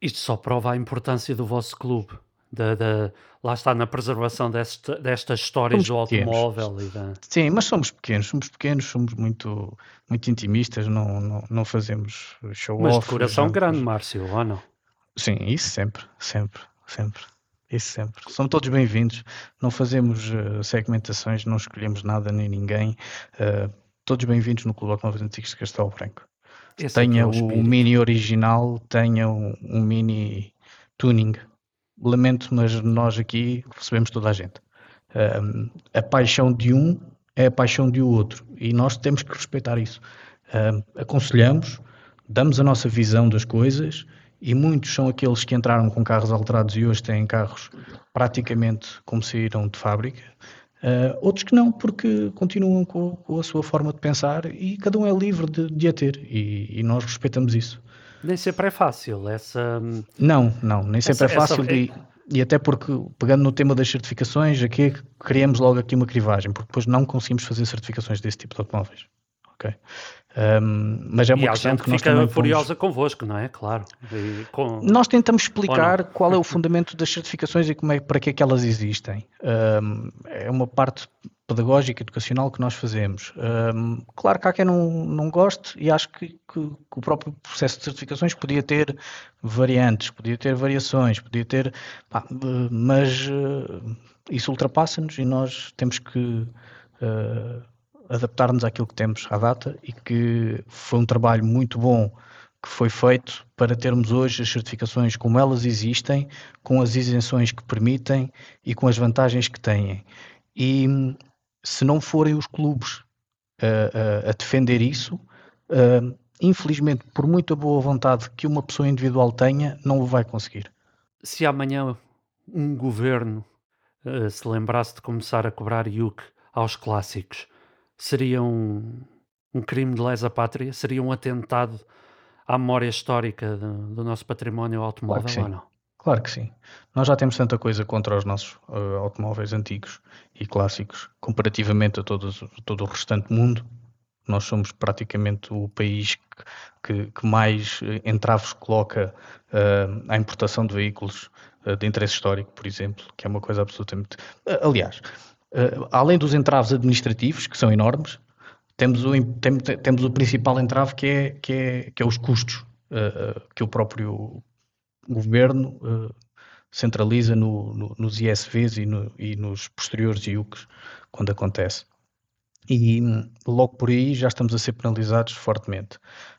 Isto só prova a importância do vosso clube. Da, da, lá está na preservação desta, destas histórias somos do pequenos. automóvel. E da... Sim, mas somos pequenos, somos pequenos, somos muito, muito intimistas, não, não, não fazemos show Mas de coração grande, Márcio, ou não? Sim, isso sempre, sempre, sempre. Isso sempre. São todos bem-vindos. Não fazemos uh, segmentações, não escolhemos nada nem ninguém. Uh, todos bem-vindos no Clube Automóveis Antigos de Castelo Branco. Esse é tenha é o, o, mini original, tenha um, um, mini tuning. Lamento, mas nós aqui recebemos toda a gente. Uh, a paixão de um é a paixão de outro e nós temos que respeitar isso. Uh, aconselhamos, damos a nossa visão das coisas e muitos são aqueles que entraram com carros alterados e hoje têm carros praticamente como saíram de fábrica. Uh, outros que não, porque continuam com, com, a sua forma de pensar e cada um é livre de, de a ter e, e nós respeitamos isso. Nem sempre é fácil essa. Não, não, nem sempre essa, é fácil. Essa... E, e até porque, pegando no tema das certificações, aqui criamos logo aqui uma crivagem, porque depois não conseguimos fazer certificações desse tipo de automóveis. Ok. Um, mas é uma e questão que nós fica furiosa convosco, não é? Claro. Com... Nós tentamos explicar qual é o fundamento das certificações e como é, para que é que elas existem. Um, é uma parte pedagógica, educacional que nós fazemos. Um, claro que há quem não, não goste e acho que, que, que, o próprio processo de certificações podia ter variantes, podia ter variações, podia ter. Pá, mas uh, isso ultrapassa-nos e nós temos que uh, adaptar-nos àquilo que temos à data e que foi um trabalho muito bom que foi feito para termos hoje as certificações como elas existem, com as isenções que permitem e com as vantagens que têm. E se não forem os clubes a, defender isso, uh, infelizmente, por muita boa vontade que uma pessoa individual tenha, não o vai conseguir. Se amanhã um governo uh, se lembrasse de começar a cobrar IUC aos clássicos, seria um, um crime de lesa pátria? Seria um atentado à memória histórica do, do nosso património automóvel claro ou não? Claro que sim. Nós já temos tanta coisa contra os nossos uh, automóveis antigos e clássicos, comparativamente a todos, todo o restante mundo. Nós somos praticamente o país que, que, mais entraves coloca uh, à importação de veículos uh, de interesse histórico, por exemplo, que é uma coisa absolutamente. aliás, além dos entraves administrativos, que são enormes, temos o, tem, temos o principal entrave que é, que é, que é os custos que o próprio governo centraliza no, no, nos ISVs e, no, e, nos posteriores IUCs quando acontece. E logo por aí já estamos a ser penalizados fortemente.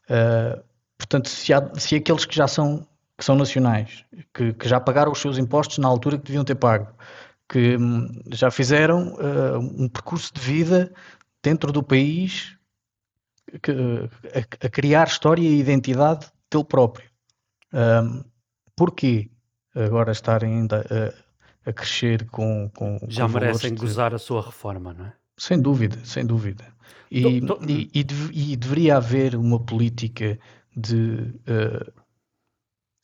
Uh, portanto, se, há, se aqueles que já são, que são nacionais, que, que, já pagaram os seus impostos na altura que deviam ter pago, que um, já fizeram uh, um percurso de vida dentro do país que, a, a, criar história e identidade dele próprio. Um, porquê agora estarem ainda a, a crescer com, com Já com merecem de... gozar a sua reforma, não é? Sem dúvida, sem dúvida. E, tô, tô... e, e, e deveria haver uma política de uh,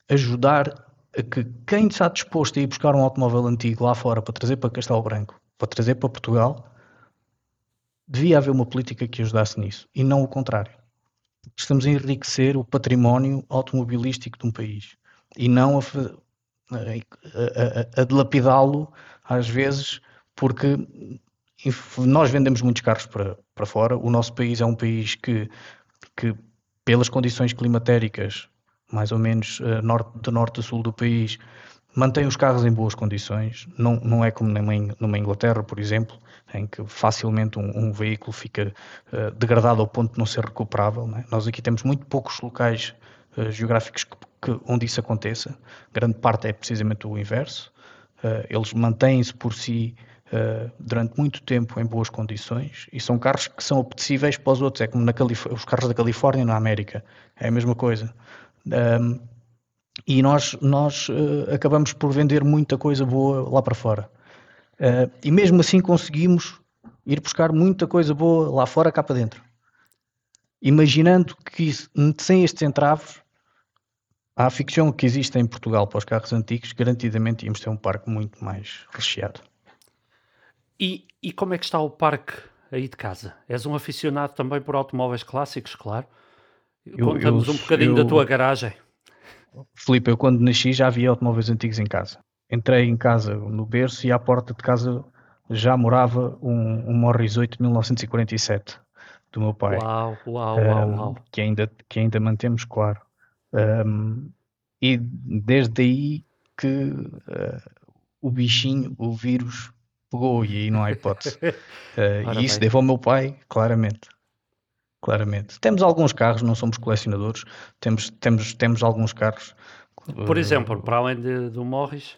ajudar que quem está disposto a ir buscar um automóvel antigo lá fora para trazer para Castelo Branco, para trazer para Portugal, devia haver uma política que ajudasse nisso e não o contrário. Estamos a enriquecer o património automobilístico de um país e não a, a, a, a dilapidá-lo às vezes, porque nós vendemos muitos carros para, para fora. O nosso país é um país que, que pelas condições climatéricas, mais ou menos uh, norte, de norte a sul do país, mantém os carros em boas condições. Não, não é como numa, Inglaterra, por exemplo, em que facilmente um, um veículo fica uh, degradado ao ponto de não ser recuperável. É? Nós aqui temos muito poucos locais uh, geográficos que que, onde isso aconteça. Grande parte é precisamente o inverso. Eles mantêm-se por si uh, durante muito tempo em boas condições e são carros que são apetecíveis para os outros. É como na Calif os carros da Califórnia na América. É a mesma coisa. Um, e nós, nós uh, acabamos por vender muita coisa boa lá para fora. e mesmo assim conseguimos ir buscar muita coisa boa lá fora cá para dentro. Imaginando que sem estes entraves a ficção que existe em Portugal para os carros antigos, garantidamente íamos ter um parque muito mais recheado. E, e como é que está o parque aí de casa? És um aficionado também por automóveis clássicos, claro. Conta-nos um bocadinho eu, da tua garagem. Filipe, eu quando nasci já havia automóveis antigos em casa. Entrei em casa no berço e à porta de casa já morava um, um Morris 8 de 1947 do meu pai. Uau, uau, uau, um, uau. Que ainda, que ainda mantemos, claro. Um, e desde aí que uh, o bichinho, o vírus, pegou e aí não há hipótese. Uh, <laughs> e isso devo ao meu pai, claramente. Claramente. Temos alguns carros, não somos colecionadores, temos, temos, temos alguns carros. Por exemplo, para além de, do Morris?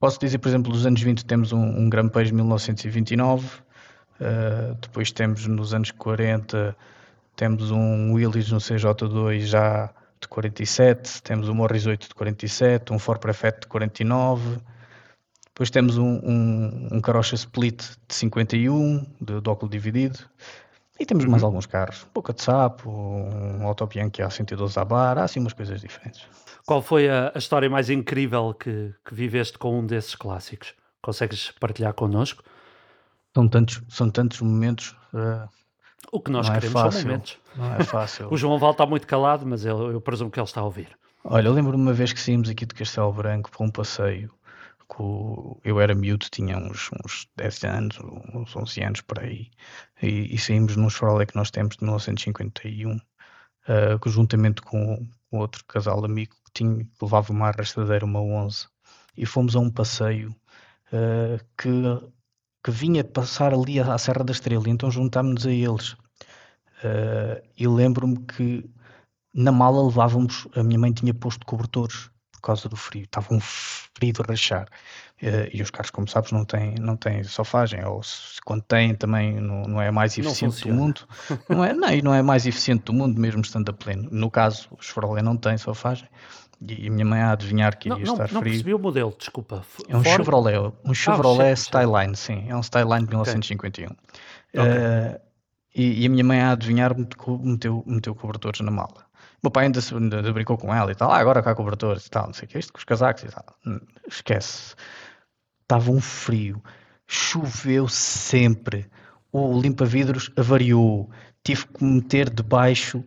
posso dizer, por exemplo, dos anos 20 temos um, um Grampejo 1929, uh, depois temos nos anos 40 temos um Willys no CJ2 já de 47, temos um Morris 8 de 47, um Ford Prefect de 49, depois temos um, um, um Carocha Split de 51, de óculo dividido, e temos uhum. mais alguns carros, Boca de Sapo, um Auto Bianchi A112 a bar, há assim umas coisas diferentes. Qual foi a, a história mais incrível que, que, viveste com um desses clássicos? Consegues partilhar connosco? São tantos, são tantos momentos. Uh, o que nós queremos é fácil, são momentos. Não é fácil. <laughs> o João Val está muito calado, mas eu, eu presumo que ele está a ouvir. Olha, eu lembro-me uma vez que saímos aqui de Castelo Branco para um passeio. Eu era miúdo, tinha uns, uns 10 anos, uns 11 anos por aí, e, e saímos num Chevrolet que nós temos de 1951, uh, juntamente com, com outro casal amigo que, tinha, que levava uma arrastadeira, uma 11, e fomos a um passeio uh, que, que vinha passar ali à Serra da Estrela, então juntámos-nos a eles. Uh, e lembro-me que na mala levávamos, a minha mãe tinha posto cobertores causa do frio, estava um frio de rachar. Uh, e os carros, como sabes, não têm, não têm sofagem, ou se, quando têm também não, não é mais eficiente do mundo. Não é, não, e não é mais eficiente do mundo, mesmo estando a pleno. No caso, o Chevrolet não tem sofagem. E a minha mãe a adivinhar que iria não, estar não, frio. Não percebi o modelo, desculpa. É um Ford? Chevrolet, um ah, Chevrolet ah, Styline, sim. É um Styline de 1951. Okay. Uh, e, e, a minha mãe a adivinhar meteu, meteu cobertores na mala. Meu pai ainda, ainda brincou com ela e tal, ah, agora cá cobertores e tal, não sei o que, isto com os casacos e tal. Hum, esquece. Estava um frio, choveu sempre, o limpa-vidros avariou, tive que meter debaixo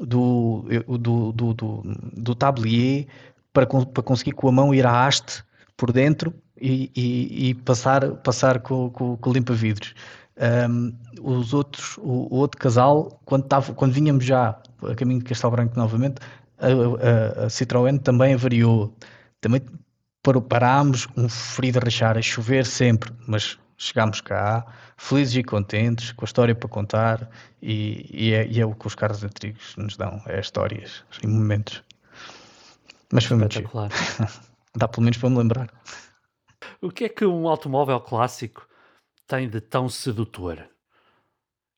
do, do, do, do, do tablier para, para conseguir com a mão ir à haste por dentro e, e, e passar, passar com o limpa-vidros. Um, os outros, o, o, outro casal, quando, tava, quando vinhamos já a caminho de Castelo Branco novamente, a, a, a Citroën também avariou. Também parámos, um frio de rachar, a chover sempre, mas chegámos cá, felizes e contentes, com a história para contar, e, e, é, e é, o que os carros antigos nos dão, é histórias e momentos. Mas foi muito <laughs> Dá pelo menos para me lembrar. O que é que um automóvel clássico tem de tão sedutor?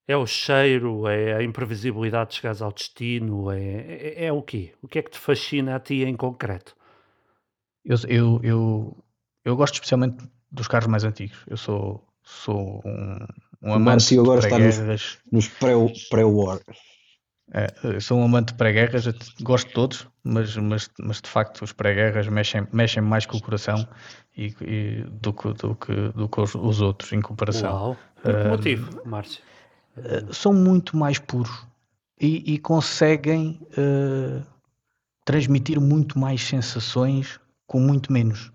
É o cheiro, é a imprevisibilidade de chegares ao destino, é, é, é, o quê? O que é que te fascina a ti em concreto? Eu, eu, eu, eu gosto especialmente dos carros mais antigos. Eu sou, sou um, um amante de agora está nos, nos pré-war. É, sou um amante de pré-guerras, gosto de todos, mas, mas, mas de facto os pré-guerras mexem, mexem mais com o coração e, e do, que, do, que, do que os, os outros em comparação. Uau. Por que motivo, Márcio? Uh, são muito mais puros e, e conseguem uh, transmitir muito mais sensações com muito menos.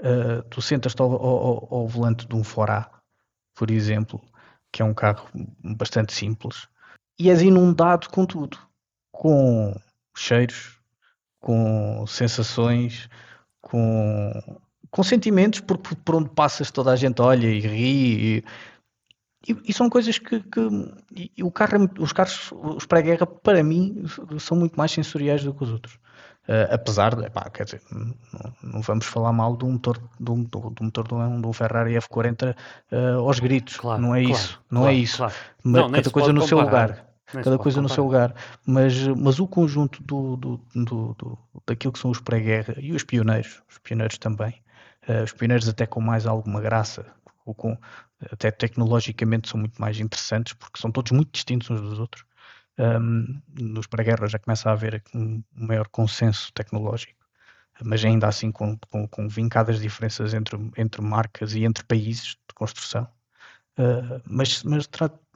Uh, tu sentas-te ao, ao, ao, volante de um Forá, por exemplo, que é um carro bastante simples, e és inundado com tudo, com cheiros, com sensações, com, com sentimentos, porque por onde passas toda a gente olha e ri. E, e, e são coisas que, que e o carro, é os carros, os pré-guerra, para mim, são muito mais sensoriais do que os outros. Uh, apesar de, epá, quer dizer, não, não, vamos falar mal do motor, do, do, do motor de um, de um Ferrari F40 uh, aos gritos, claro, não é claro, isso, não é claro, é isso. Mas cada coisa no comparar. seu lugar, nem cada coisa no seu lugar. Mas, mas o conjunto do, do, do, do daquilo que são os pré-guerra e os pioneiros, os pioneiros também, uh, os pioneiros até com mais alguma graça, ou com, até tecnologicamente são muito mais interessantes porque são todos muito distintos uns dos outros um, nos pré-guerra já começa a haver um maior consenso tecnológico, mas ainda assim com, com, com vincadas diferenças entre, entre marcas e entre países de construção. Uh, mas mas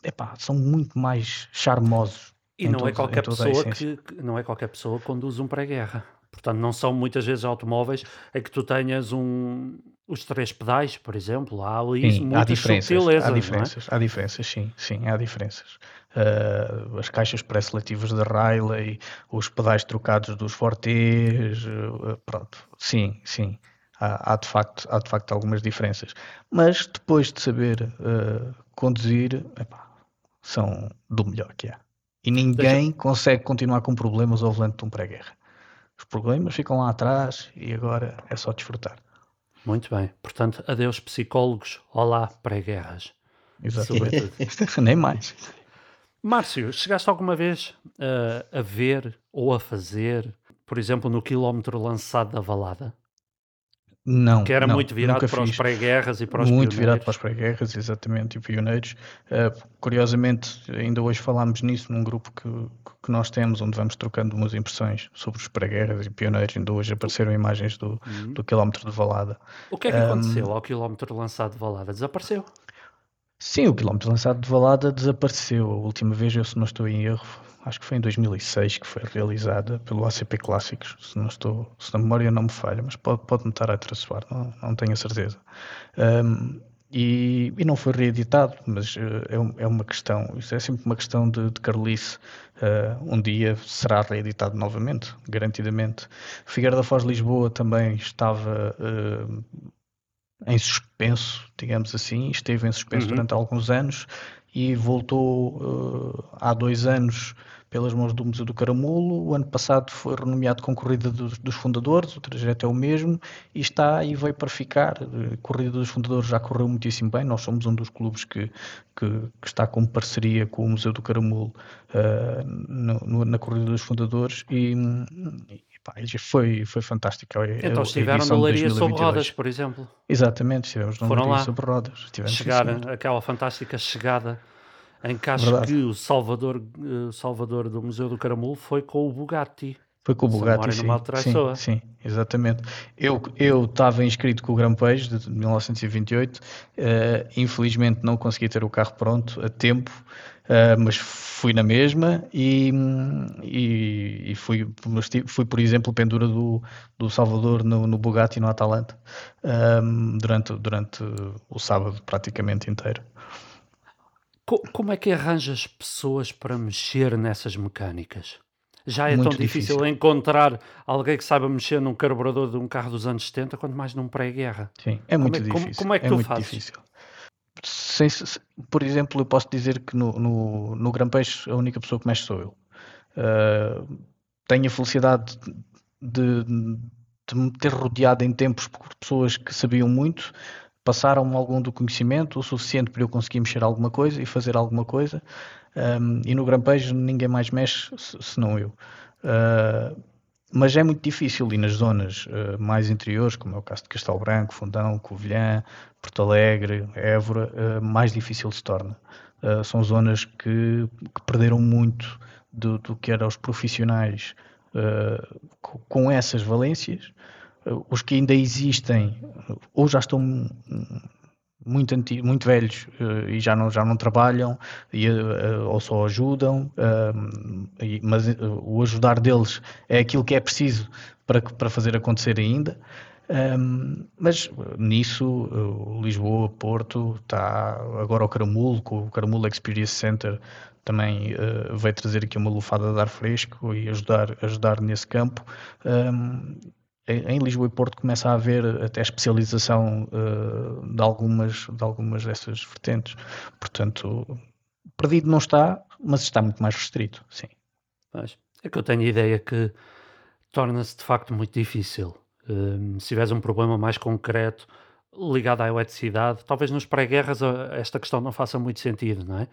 epá, são muito mais charmosos. E não, é qualquer pessoa que, não é qualquer pessoa que conduz um pré-guerra. Portanto, não são muitas vezes automóveis em que tu tenhas um, os três pedais, por exemplo. Há ali sim, muitas há diferenças. Há é? diferenças, é? há diferenças, sim, sim, há diferenças. Uh, as caixas pré-seletivas da Riley, os pedais trocados dos Fortes, uh, pronto, sim, sim. Há, há, de facto, há de facto algumas diferenças. Mas depois de saber uh, conduzir, epá, são do melhor que há. E ninguém Deixa... consegue continuar com problemas ao volante de um pré-guerra. Os problemas ficam lá atrás e agora é só desfrutar. Muito bem. Portanto, adeus psicólogos, olá pré-guerras. Exatamente. <laughs> Nem mais. Márcio, chegaste alguma vez uh, a ver ou a fazer, por exemplo, no quilómetro lançado da Valada? Não, Que era não, muito virado para os pré-guerras e para os Muito virado pioneiros. para as pré-guerras, exatamente, e pioneiros. Uh, curiosamente, ainda hoje falámos nisso num grupo que, que nós temos, onde vamos trocando umas impressões sobre os pré-guerras e pioneiros. Ainda hoje apareceram imagens do, Uhum. do quilómetro de Valada. O que é que Um, aconteceu ao quilómetro lançado de Valada? Desapareceu? Sim, o quilómetro lançado de Valada desapareceu. A última vez, eu se não estou em erro, acho que foi em 2006 que foi realizada pelo ACP Clássicos, se não estou, se a memória não me falha, mas pode, pode me estar a traçoar, não, não tenho a certeza. Um, e, e não foi reeditado, mas uh, é, é uma questão, isso é sempre uma questão de, de carolice. Uh, um dia será reeditado novamente, garantidamente. Figueira da Foz Lisboa também estava uh, em suspenso, digamos assim, esteve em suspenso Uhum. durante alguns anos e voltou eh, há dois anos pelas mãos do Museu do Caramulo. O ano passado foi renomeado com Corrida dos, dos Fundadores, o trajeto é o mesmo e está e veio para ficar. A Corrida dos Fundadores já correu muitíssimo bem, nós somos um dos clubes que, que, que está com parceria com o Museu do Caramulo eh, no- no- na Corrida dos Fundadores e, pá, e foi, foi fantástico. Então estiveram no Leiria sob 2022. rodas, por exemplo. Exatamente, estivemos no Foram Leiria sobre rodas. Estivemos, sim, Chegar aquela fantástica chegada em que acho Verdade. que o Salvador, eh, Salvador do Museu do Caramulo foi com o Bugatti. Foi com o Bugatti, sim, sim, sim, exatamente. Eu eu estava inscrito com o Grampejo de 1928, eh, infelizmente não consegui ter o carro pronto a tempo, eh, mas fui na mesma e, e, e fui, fui, por exemplo, pendura do, do Salvador no, no Bugatti no Atalanta hum, durante, durante o sábado praticamente inteiro. Co- como é que arranjas pessoas para mexer nessas mecânicas? Já é Muito tão difícil, difícil. encontrar alguém que saiba mexer num carburador de um carro dos anos 70, quanto mais num pré-guerra. Sim, é Como muito é, como, difícil. como é que tu muito fazes? difícil. Sem- se- por exemplo, eu posso dizer que no, no, no Gran Peixe a única pessoa que mexe sou eu. Uh, tenho a felicidade de, de me ter rodeado em tempos por pessoas que sabiam muito, passaram algum do conhecimento, o suficiente para eu conseguir mexer alguma coisa e fazer alguma coisa. Um, e no Gran Peixe ninguém mais mexe se- senão eu. Uh, mas é muito difícil e nas zonas uh, mais interiores, como é o caso de Castelo Branco, Fundão, Covilhã, Porto Alegre, Évora, uh, mais difícil se torna. Uh, são zonas que, que perderam muito do, do que eram os profissionais co- com essas valências. Os que ainda existem ou já estão muito, anti- muito velhos uh, e já não, já não trabalham e, uh, ou só ajudam, mas o ajudar deles é aquilo que é preciso para, para fazer acontecer ainda. Um, mas uh, nisso, Lisboa, Porto, está agora o Caramulo, com o Caramulo Experience Center também uh, veio trazer aqui uma lufada de ar fresco e ajudar, ajudar nesse campo. Um, em Lisboa e Porto começa a haver até especialização uh, de, algumas, de algumas dessas vertentes. Portanto, perdido não está, mas está muito mais restrito, sim. Mas é que eu tenho a ideia que torna-se de facto muito difícil. Hum, se tiveres um problema mais concreto ligado à eletricidade, talvez nos pré-guerras ah, esta questão não faça muito sentido, não é?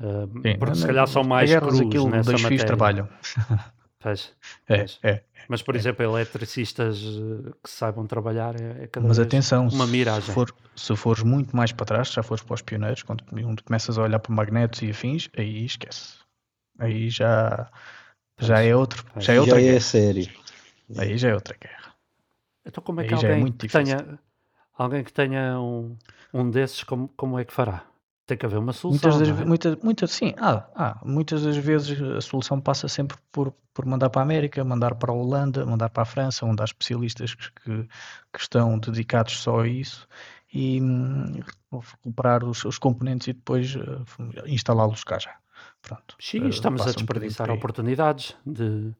Hum, Sim, porque se na- calhar são mais crus aquilo nessa dois fios matéria. trabalham. <laughs> Pois, É, pois. é. Mas, por exemplo, eletricistas eh, que saibam trabalhar é, é cada Mas vez atenção, uma se miragem. for- se fores muito mais para trás, se já fores para os pioneiros, quando começas a olhar para magnetos e afins, aí esquece. Aí já, já é outro, já é outra Já é guerra. sério. Aí já é outra guerra. Então, como é que Aí é alguém muito que tenha, alguém que tenha um, um desses, como, como é que fará? Tem que haver uma solução, Muitas das, é? muitas, muitas, sim, ah, ah, muitas das vezes a solução passa sempre por, por mandar para a América, mandar para a Holanda, mandar para a França, onde há especialistas que, que, estão dedicados só a isso e hum, recuperar os, os componentes e depois eh, instalá-los cá já. Pronto. Sim, eh, estamos a um desperdiçar aí. oportunidades de.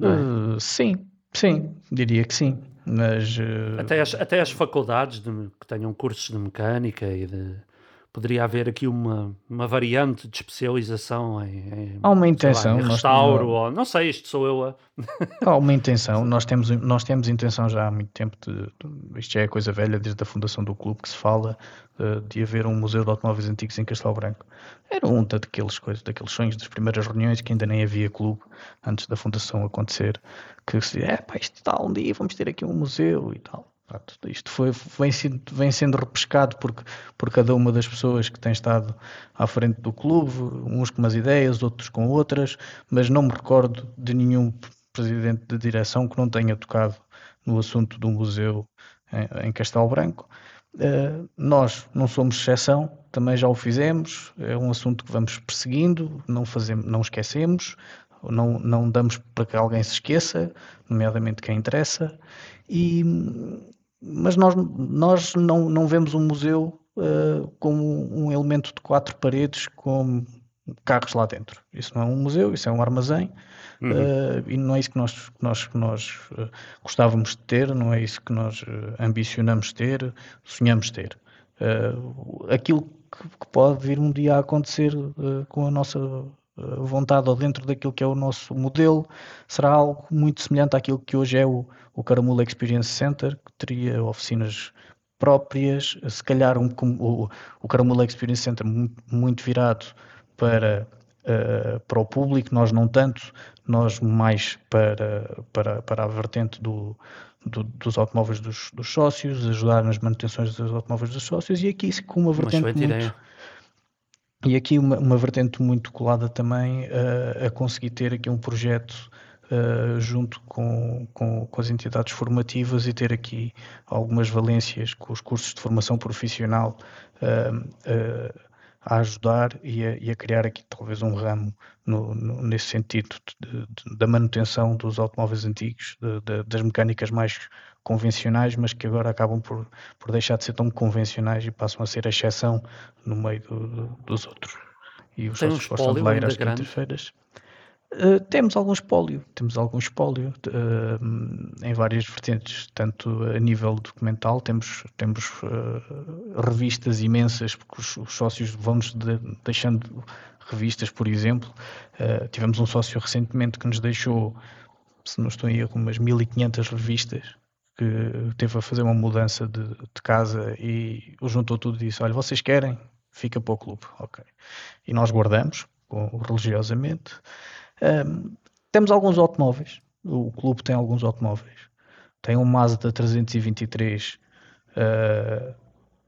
É? Eh, sim, sim, diria que sim, mas Até as, até as faculdades de- que tenham cursos de mecânica e de poderia haver aqui uma, uma variante de especialização em, em Há uma intenção. lá, restauro, nós, ou não sei, isto sou eu a. <laughs> há uma intenção. Nós temos, nós temos intenção já há muito tempo, de, de, isto já é coisa velha, desde a fundação do clube que se fala de, de haver um museu de automóveis antigos em Castelo Branco. Era um daqueles, coisas, daqueles sonhos das primeiras reuniões que ainda nem havia clube antes da fundação acontecer, que se é pá, isto está um dia, vamos ter aqui um museu e tal. Pronto, isto foi, vem, sendo, vem sendo repescado por, por cada uma das pessoas que tem estado à frente do clube, uns com umas ideias, outros com outras, mas não me recordo de nenhum presidente de direção que não tenha tocado no assunto do museu em, em Castelo Branco. Uh, nós não somos exceção, também já o fizemos, é um assunto que vamos perseguindo, não, fazemos, não esquecemos, não, não damos para que alguém se esqueça, nomeadamente quem interessa, e, mas nós, nós não, não vemos um museu uh, como um elemento de quatro paredes com carros lá dentro. Isso não é um museu, isso é um armazém uhum. uh, e não é isso que nós, que nós, que nós uh, gostávamos de ter, não é isso que nós ambicionamos ter, sonhamos ter. aquilo que, que, pode vir um dia a acontecer com a nossa vontade ou dentro daquilo que é o nosso modelo, será algo muito semelhante àquilo que hoje é o, o Caramula Experience Center, que teria oficinas próprias, se calhar um, o, o Caramula Experience Center muito, muito virado para, uh, para o público, nós não tanto, nós mais para, para, para a vertente do, do, dos automóveis dos, dos, sócios, ajudar nas manutenções dos automóveis dos sócios, e aqui com uma vertente muito, ideia. E aqui uma, uma vertente muito colada também uh, a conseguir ter aqui um projeto uh, junto com, com, com, as entidades formativas e ter aqui algumas valências com os cursos de formação profissional uh, a ajudar e a, e a, criar aqui talvez um ramo no, no, nesse sentido de, de, da manutenção dos automóveis antigos, de, das mecânicas mais convencionais, mas que agora acabam por, por deixar de ser tão convencionais e passam a ser a exceção no meio do, do, dos outros. E os outros gostam de ler às quintas-feiras. Uh, temos algum espólio, temos algum espólio uh, em várias vertentes, tanto a nível documental, temos, temos uh, revistas imensas, porque os, os sócios vão-nos de, deixando revistas, por exemplo. tivemos um sócio recentemente que nos deixou, se não estou em erro, umas 1500 revistas que teve a fazer uma mudança de, de casa e juntou tudo e disse: Olha, vocês querem? Fica para o clube. Ok. E nós guardamos religiosamente. Um, temos alguns automóveis. O clube tem alguns automóveis. Tem um Mazda 323 uh, ah,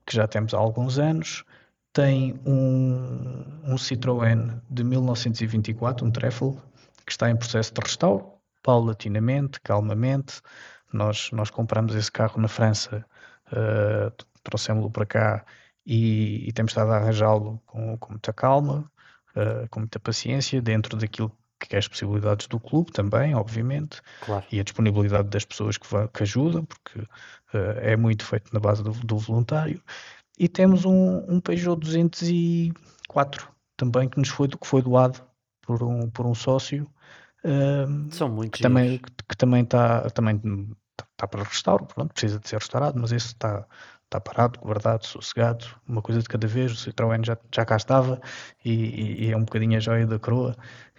que já temos há alguns anos. Tem um, um Citroën de 1924, um Treffle, que está em processo de restauro, paulatinamente, calmamente. Nós, nós compramos esse carro na França, uh, trouxemos-lo para cá e, e, temos estado a arranjá-lo com, com, muita calma, uh, com muita paciência, dentro daquilo que é as possibilidades do clube também, obviamente, claro. e a disponibilidade das pessoas que, que ajudam, porque uh, é muito feito na base do, do voluntário. E temos um, um, Peugeot 204 também que nos foi, que foi doado por um, por um sócio. Uh, São muitos. Que também, que, que, também está também está para restauro, pronto, precisa de ser restaurado, mas esse está, está parado, guardado, sossegado, uma coisa de cada vez. O Citroën já, já cá estava e, e, e é um bocadinho a joia da coroa.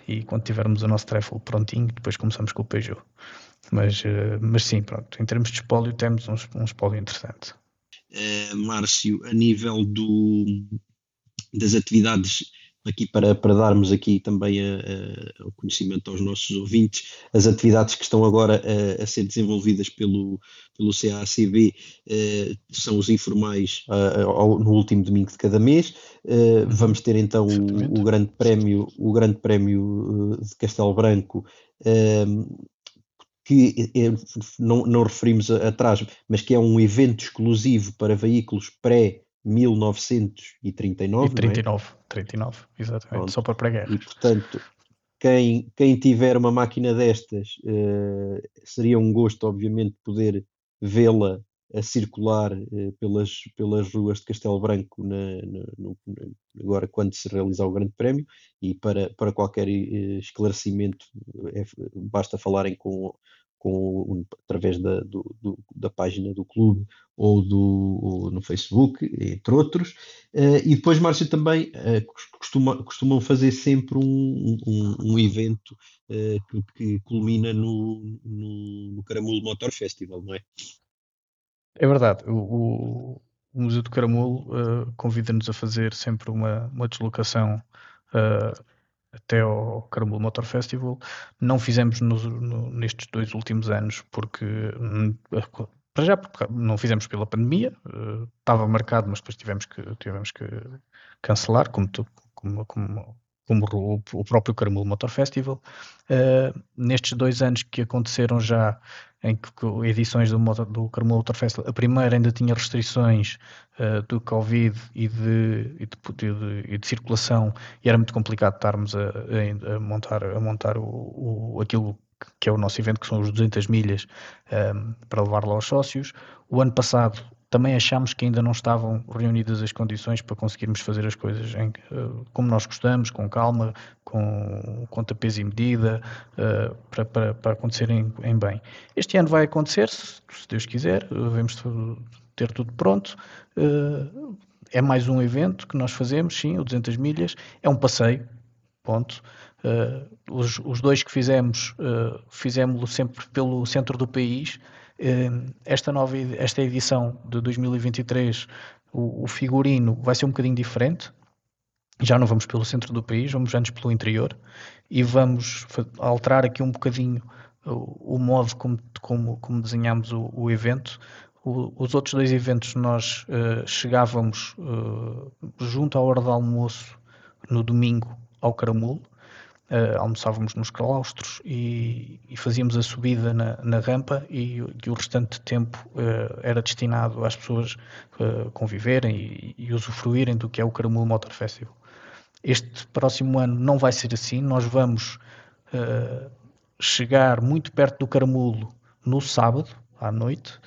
E quando tivermos o nosso treffle prontinho, depois começamos com o Peugeot. Mas, eh, mas sim, pronto, em termos de espólio, temos um, um espólio interessante. Uh, Márcio, a nível do, das atividades aqui para, para darmos aqui também a, a, o conhecimento aos nossos ouvintes, as atividades que estão agora a, a ser desenvolvidas pelo, pelo CACB eh, são os informais ao, no último domingo de cada mês. Eh, vamos ter então o, o, grande prémio, o grande prémio eh, de Castelo Branco. que não, não referimos atrás, mas que é um evento exclusivo para veículos pré 1939. E 39, é? 39, exatamente, Pronto. só para pré-guerra. E portanto, quem, quem tiver uma máquina destas, uh, seria um gosto, obviamente, poder vê-la a circular uh, pelas, pelas ruas de Castelo Branco na, na, no, agora quando se realizar o Grande Prémio e para, para qualquer uh, esclarecimento é, basta falarem com, com, através da, do, do, da página do clube ou, do, ou no Facebook, entre outros. Uh, e depois, Márcio, também uh, costuma, costumam fazer sempre um, um, um evento uh, que, que, culmina no, no, no Caramulo Motor Festival, não é? É verdade. O, o, Museu do Caramulo convida-nos a fazer sempre uma, uma deslocação até ao Caramulo Motor Festival. Não fizemos no, no, nestes dois últimos anos porque hum, para já porque não fizemos pela pandemia, uh, estava marcado, mas depois tivemos que, tivemos que cancelar, como, tu, como, como, como o, próprio Caramulo Motor Festival. Uh, nestes dois anos que aconteceram já, em que, edições do, do Caramulo Motor Festival, a primeira ainda tinha restrições uh, do Covid e de, e de, de, de, circulação, e era muito complicado estarmos a, a, a montar, a montar o, o, aquilo que é o nosso evento, que são os 200 milhas um, ehm, para levar lá aos sócios. O ano passado também achámos que ainda não estavam reunidas as condições para conseguirmos fazer as coisas em, uh, como nós gostamos, com calma, com contrapeso e medida, uh, para, para, para acontecerem em bem. Este ano vai acontecer, se, se Deus quiser, devemos ter tudo pronto. Uh, é mais um evento que nós fazemos, sim, o 200 milhas, é um passeio, ponto. Uh, os, os, dois que fizemos, uh, fizemos sempre pelo centro do país. Uh, esta nova esta edição de 2023, o, o, figurino vai ser um bocadinho diferente. Já não vamos pelo centro do país, vamos antes pelo interior e vamos alterar aqui um bocadinho o, o modo como, como, como desenhamos o, o evento. os outros dois eventos nós chegávamos junto à hora do almoço no domingo ao Caramulo uh, almoçávamos nos claustros e, e, fazíamos a subida na, na rampa e, e, o restante tempo uh, era destinado às pessoas uh, conviverem e, e, usufruírem do que é o Caramulo Motor Festival. Este próximo ano não vai ser assim, nós vamos chegar muito perto do Caramulo no sábado à noite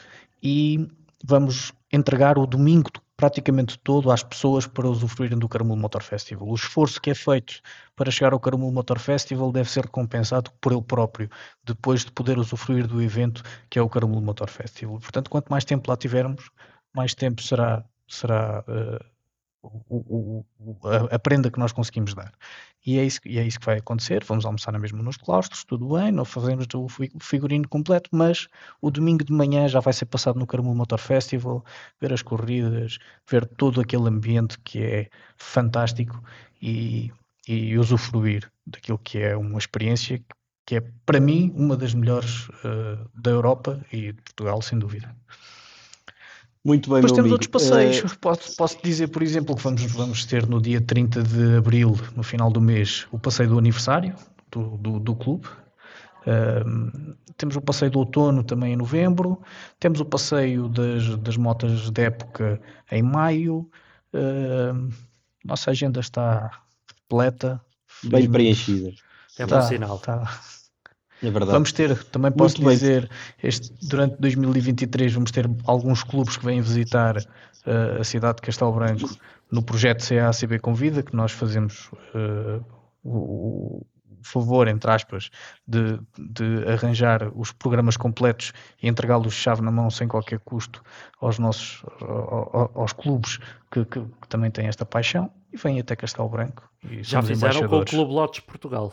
e vamos entregar o domingo praticamente todo às pessoas para usufruírem do Caramulo Motor Festival. O esforço que é feito para chegar ao Caramulo Motor Festival deve ser recompensado por ele próprio, depois de poder usufruir do evento que é o Caramulo Motor Festival. Portanto, quanto mais tempo lá tivermos, mais tempo será, será uh, o, o, a, prenda que nós conseguimos dar. E é, isso, e é isso que vai acontecer. Vamos almoçar na mesma nos claustros, tudo bem, não fazemos o figurino completo, mas o domingo de manhã já vai ser passado no Carmelo Motor Festival, ver as corridas, ver todo aquele ambiente que é fantástico e, e usufruir daquilo que é uma experiência que é, para mim, uma das melhores uh, da Europa e de Portugal, sem dúvida. Muito bem, Depois temos amigo. outros passeios. Uh... Posso, posso dizer, por exemplo, que vamos, vamos ter no dia 30 de abril, no final do mês, o passeio do aniversário do, do, do clube. Uh, temos o passeio do outono também em novembro. Temos o passeio das, das motas de época em maio. Uh, nossa agenda está repleta. Bem preenchida. É bom sinal. Está, é verdade. Vamos ter, também posso Muito dizer, este, durante 2023 vamos ter alguns clubes que vêm visitar uh, a cidade de Castelo Branco no projeto CACB Convida, que nós fazemos uh, o, o favor, entre aspas, de, de, arranjar os programas completos e entregá-los chave na mão sem qualquer custo aos nossos aos, aos clubes que, que, que, também têm esta paixão e vêm até Castelo Branco. Já fizeram com o Clube Lotes Portugal.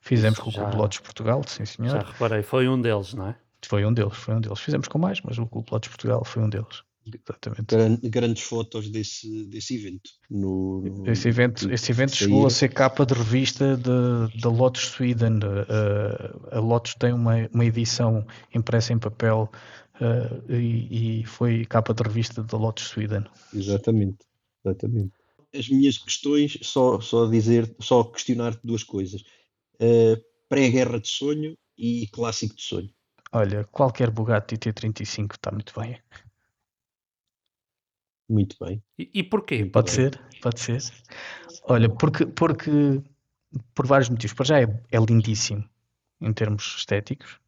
Fizemos com o Clube Lotes Portugal, sim senhor. Já reparei, foi um deles, não é? Foi um deles, foi um deles. Fizemos com mais, mas o Clube Lotes Portugal foi um deles. Exatamente. Grandes fotos desse, desse evento. No, no... Esse evento, esse evento chegou a ser capa de revista da Lotus Sweden. A, a Lotus tem uma, uma edição impressa em papel uh, e, e, foi capa de revista da Lotus Sweden. Exatamente, exatamente. As minhas questões, só, só dizer, só questionar-te duas coisas uh, pré-guerra de sonho e clássico de sonho. Olha, qualquer Bugatti T35 está muito bem. Muito bem. E, e porquê? Pode ser, pode ser. Olha, porque, porque por vários motivos. Para já é, é lindíssimo em termos estéticos.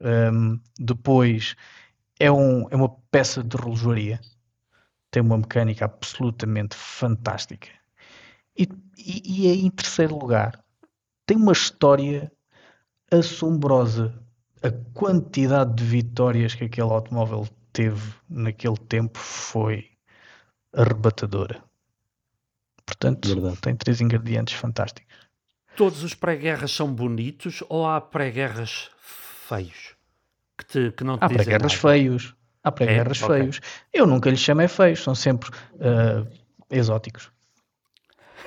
Um, depois é, um, é uma peça de relojoaria. Tem uma mecânica absolutamente fantástica. E, e, e, é em terceiro lugar tem uma história assombrosa. a quantidade de vitórias que aquele automóvel teve naquele tempo foi arrebatadora. Portanto, Verdade. tem três ingredientes fantásticos. Todos os pré-guerras são bonitos ou há pré-guerras feios? Que, te, que não te há pré-guerras feios. Há pré-guerras é? feios. Okay. Eu nunca lhes chamei feios, são sempre uh, exóticos.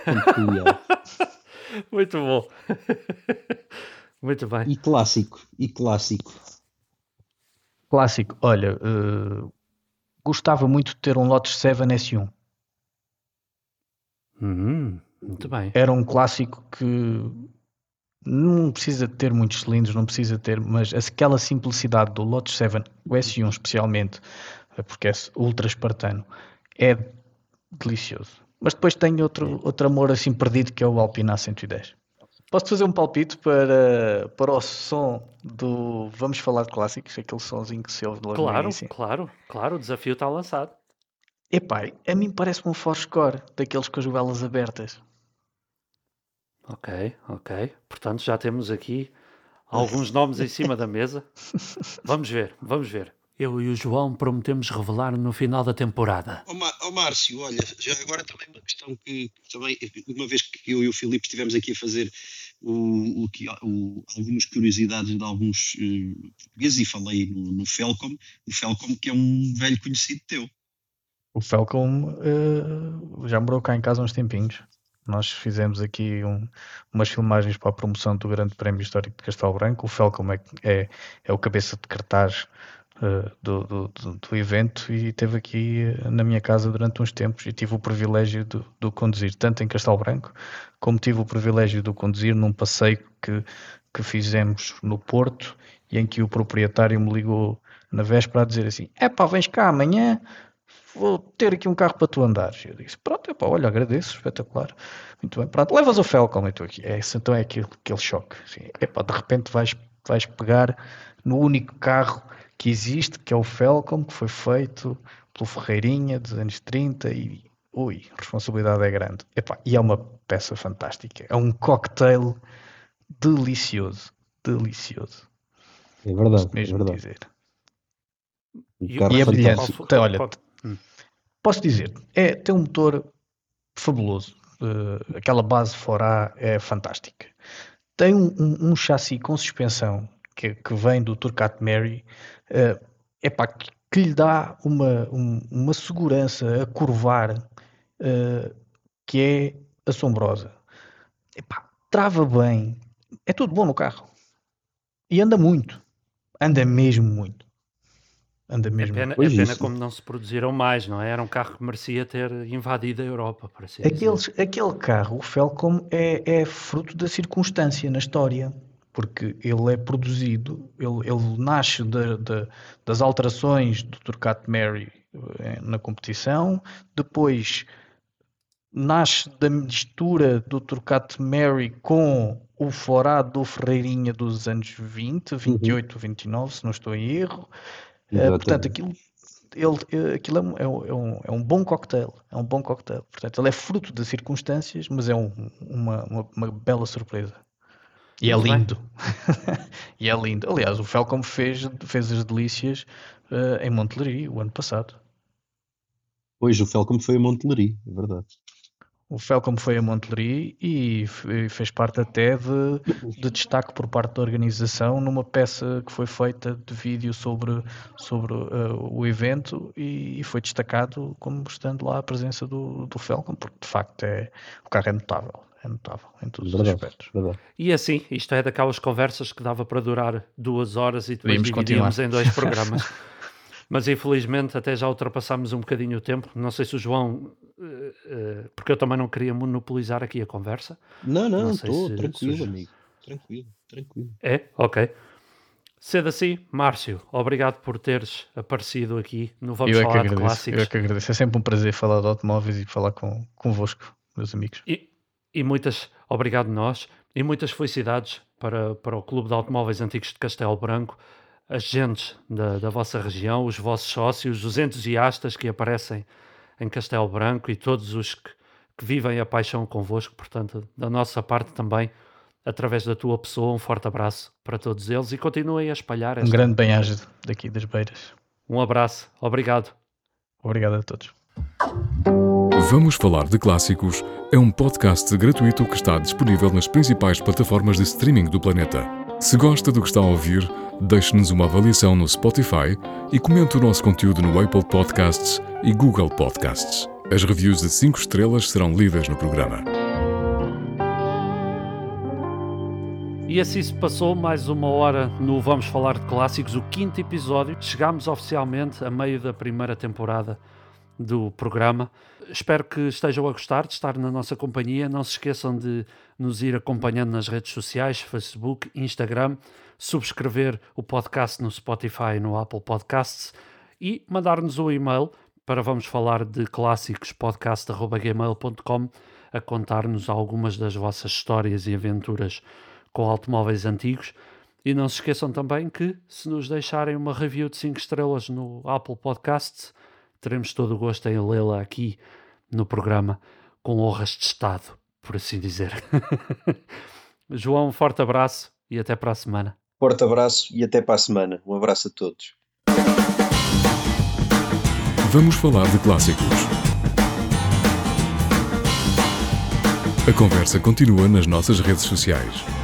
<laughs> <laughs> Muito bom. <laughs> Muito bem. E clássico, e clássico. Clássico, olha, uh, gostava muito de ter um Lotus 7 S1. Hum, muito bem. Era um clássico que não precisa ter muitos cilindros, não precisa ter, mas aquela simplicidade do Lotus 7, o S1 especialmente, porque é ultra espartano, é delicioso. Mas depois tenho outro, outro amor assim perdido que é o Alpina 110. Posso fazer um palpite para, para o som do Vamos Falar de Clássicos, aquele sonzinho que se ouve logo Claro, claro, claro, o desafio está lançado. Epá, a mim parece-me um Forscore, daqueles com as velas abertas. Ok, ok. Portanto, já temos aqui alguns nomes em cima da mesa. <laughs> Vamos ver, vamos ver. Eu e o João prometemos revelar no final da temporada. Ó oh, oh, Márcio, olha, já agora também uma questão que também, uma vez que eu e o Filipe estivemos aqui a fazer o, o, o, algumas curiosidades de alguns uh, portugueses e falei no, no Felcom, o Felcom que é um velho conhecido teu. O Felcom uh, já morou cá em casa uns tempinhos. Nós fizemos aqui um, umas filmagens para a promoção do Grande Prémio Histórico de Castelo Branco. O Felcom é, é, é o cabeça de cartaz uh, do, do, do, evento e esteve aqui uh, na minha casa durante uns tempos e tive o privilégio de, conduzir tanto em Castelo Branco como tive o privilégio de conduzir num passeio que, que fizemos no Porto e em que o proprietário me ligou na véspera a dizer assim: é pá, vens cá amanhã vou ter aqui um carro para tu andares. Eu disse, pronto, epá, olha, agradeço, espetacular. Muito bem, pronto, levas o Falcon, estou aqui. É, então é aquele, aquele choque. Assim, epá, de repente vais, vais pegar no único carro que existe, que é o Falcon, que foi feito pelo Ferreirinha dos anos 30 e ui, a responsabilidade é grande. Epá, e é uma peça fantástica. É um cocktail delicioso. Delicioso. É verdade, é mesmo é verdade. dizer. E, e é brilhante. Olha, Posso dizer, é, tem um motor fabuloso. Uh, aquela base fora é fantástica. Tem um, um, um chassi com suspensão que, que, vem do Turcat Mary, uh, epá, que, que lhe dá uma, um, uma segurança a curvar uh, que é assombrosa. Epá, trava bem, é tudo bom no carro. E anda muito. Anda mesmo muito. Anda é mesmo. É pena, é pena como não se produziram mais, não é? Era um carro que merecia ter invadido a Europa, para ser Aqueles, Aquele carro, o Falcon, é, é fruto da circunstância na história porque ele é produzido, ele, ele nasce de, de, das alterações do Turcat Mary eh, na competição, depois nasce da mistura do Turcat Mary com o Forado do Ferreirinha dos anos 20, 28, uhum. 29, se não estou em erro. Uh, portanto, aquilo, ele, eh, aquilo é um, é, um, é um bom cocktail. É um bom cocktail. Portanto, ele é fruto das circunstâncias, mas é um, uma, uma, uma, bela surpresa. E é lindo. <laughs> e é lindo. Aliás, o Falcon fez, fez as delícias uh, em Montelery o ano passado. Pois, o Falcon foi a Montelery, é verdade. O Felcom foi a Montelery e fez parte até de, de, destaque por parte da organização numa peça que foi feita de vídeo sobre, sobre uh, o evento e, e, foi destacado como estando lá a presença do, do Falcon, porque de facto é, o carro é notável. É notável em todos verdade, os aspectos. Verdade. E assim, isto é daquelas conversas que dava para durar duas horas e depois dividíamos continuar. em dois <laughs> programas. Mas infelizmente até já ultrapassámos um bocadinho o tempo. Não sei se o João, uh, uh, porque eu também não queria monopolizar aqui a conversa. Não, não, estou tranquilo, se... amigo. Tranquilo, tranquilo. É? Ok. Sendo assim, Márcio, obrigado por teres aparecido aqui no Vamos eu Falar de Clássicos. Eu é que agradeço. É sempre um prazer falar de automóveis e falar com, convosco, meus amigos. E, e muitas, obrigado nós, e muitas felicidades para, para o Clube de Automóveis Antigos de Castelo Branco agentes da, da vossa região, os vossos sócios, os entusiastas que aparecem em Castelo Branco e todos os que, que vivem a paixão convosco. Portanto, da nossa parte também, através da tua pessoa. Um forte abraço para todos eles e continuem a espalhar. Esta... Um grande bem-aja daqui das Beiras. Um abraço, obrigado. Obrigado a todos. Vamos Falar de Clássicos é um podcast gratuito que está disponível nas principais plataformas de streaming do planeta. Se gosta do que está a ouvir, deixe-nos uma avaliação no Spotify e comente o nosso conteúdo no Apple Podcasts e Google Podcasts. As reviews de 5 estrelas serão lidas no programa. E assim se passou mais uma hora no Vamos Falar de Clássicos, o quinto episódio. Chegámos oficialmente a meio da primeira temporada do programa. Espero que estejam a gostar de estar na nossa companhia. Não se esqueçam de nos ir acompanhando nas redes sociais, Facebook, Instagram, subscrever o podcast no Spotify e no Apple Podcasts e mandar-nos um e-mail para vamos falar de clássicos a contar-nos algumas das vossas histórias e aventuras com automóveis antigos. E não se esqueçam também que, se nos deixarem uma review de 5 estrelas no Apple Podcasts, teremos todo o gosto em lê-la aqui no programa com honras de Estado, por assim dizer. <laughs> João, um forte abraço e até para a semana. Forte abraço e até para a semana. Um abraço a todos. Vamos falar de clássicos. A conversa continua nas nossas redes sociais.